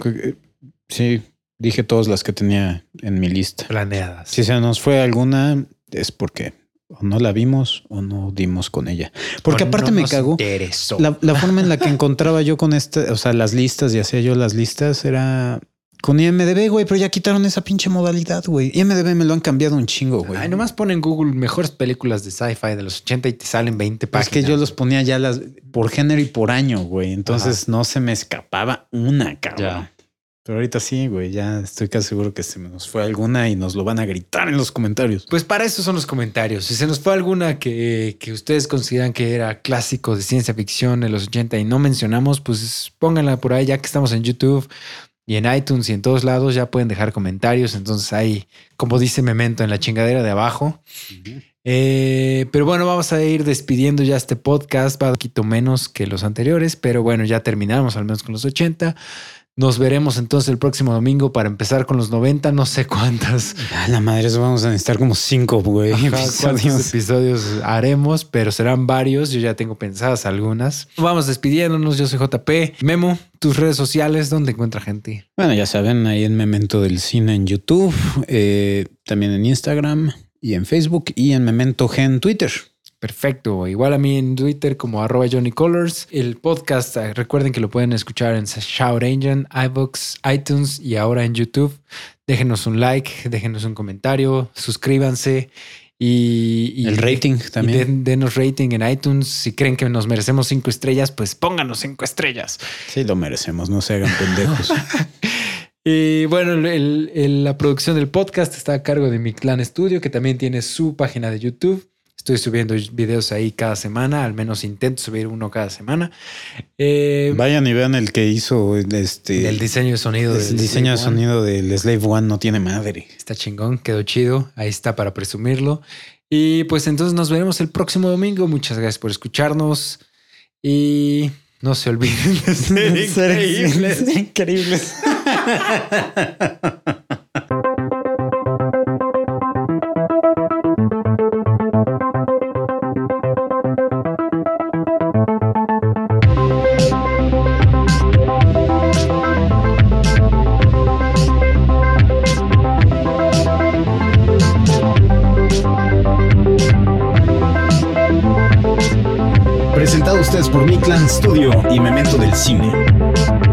sí dije todas las que tenía en mi lista. Planeadas. Si se nos fue alguna, es porque o no la vimos o no dimos con ella. Porque O aparte no me interesó. La, la forma en la que encontraba yo con esta, o sea, las listas y hacía yo las listas era con IMDB, güey, pero ya quitaron esa pinche modalidad, güey. IMDB me lo han cambiado un chingo, güey. Ay, nomás pon en Google mejores películas de sci-fi de los 80 y te salen 20 Es páginas. que yo los ponía ya las por género y por año, güey. Entonces no se me escapaba una, cabrón. Ya. Pero ahorita sí, güey. Ya estoy casi seguro que se nos fue alguna y nos lo van a gritar en los comentarios. Pues para eso son los comentarios. Si se nos fue alguna que, que ustedes consideran que era clásico de ciencia ficción de los 80 y no mencionamos, pues pónganla por ahí ya que estamos en YouTube y en iTunes y en todos lados ya pueden dejar comentarios. Entonces ahí, como dice Memento en la chingadera de abajo. Eh, pero bueno, vamos a ir despidiendo ya este podcast. Va un poquito menos que los anteriores, pero bueno, ya terminamos al menos con los 80. Nos veremos entonces el próximo domingo para empezar con los 90, no sé cuántas A la madre, eso vamos a necesitar como cinco, güey. Ajá, episodios. ¿Cuántos episodios haremos? Pero serán varios. Yo ya tengo pensadas algunas. Vamos despidiéndonos. Yo soy JP. Memo, tus redes sociales, ¿dónde encuentra gente? Bueno, ya saben, ahí en Memento del Cine en YouTube, eh, también en Instagram y en Facebook y en Memento G en Twitter. Perfecto. Igual a mí en Twitter como arroba Johnny Colors. El podcast, eh, recuerden que lo pueden escuchar en Shout Engine, iVoox, iTunes y ahora en YouTube. Déjenos un like, déjenos un comentario, suscríbanse y, y- El rating también. den- denos rating en iTunes. Si creen que nos merecemos cinco estrellas, pues pónganos cinco estrellas. Sí, lo merecemos, no se hagan pendejos. Y bueno, el- el- el- la producción del podcast está a cargo de Mi Clan Studio, que también tiene su página de YouTube. Estoy subiendo videos ahí cada semana, al menos intento subir uno cada semana. Eh, Vayan y vean el que hizo este el diseño de sonido el del diseño de Slave One. sonido del Slave One no tiene madre. Está chingón, quedó chido. Ahí está para presumirlo. Y pues entonces nos veremos el próximo domingo. Muchas gracias por escucharnos. Y no se olviden de ser increíbles. increíbles. Por Mi Clan Studio y Memento del Cine.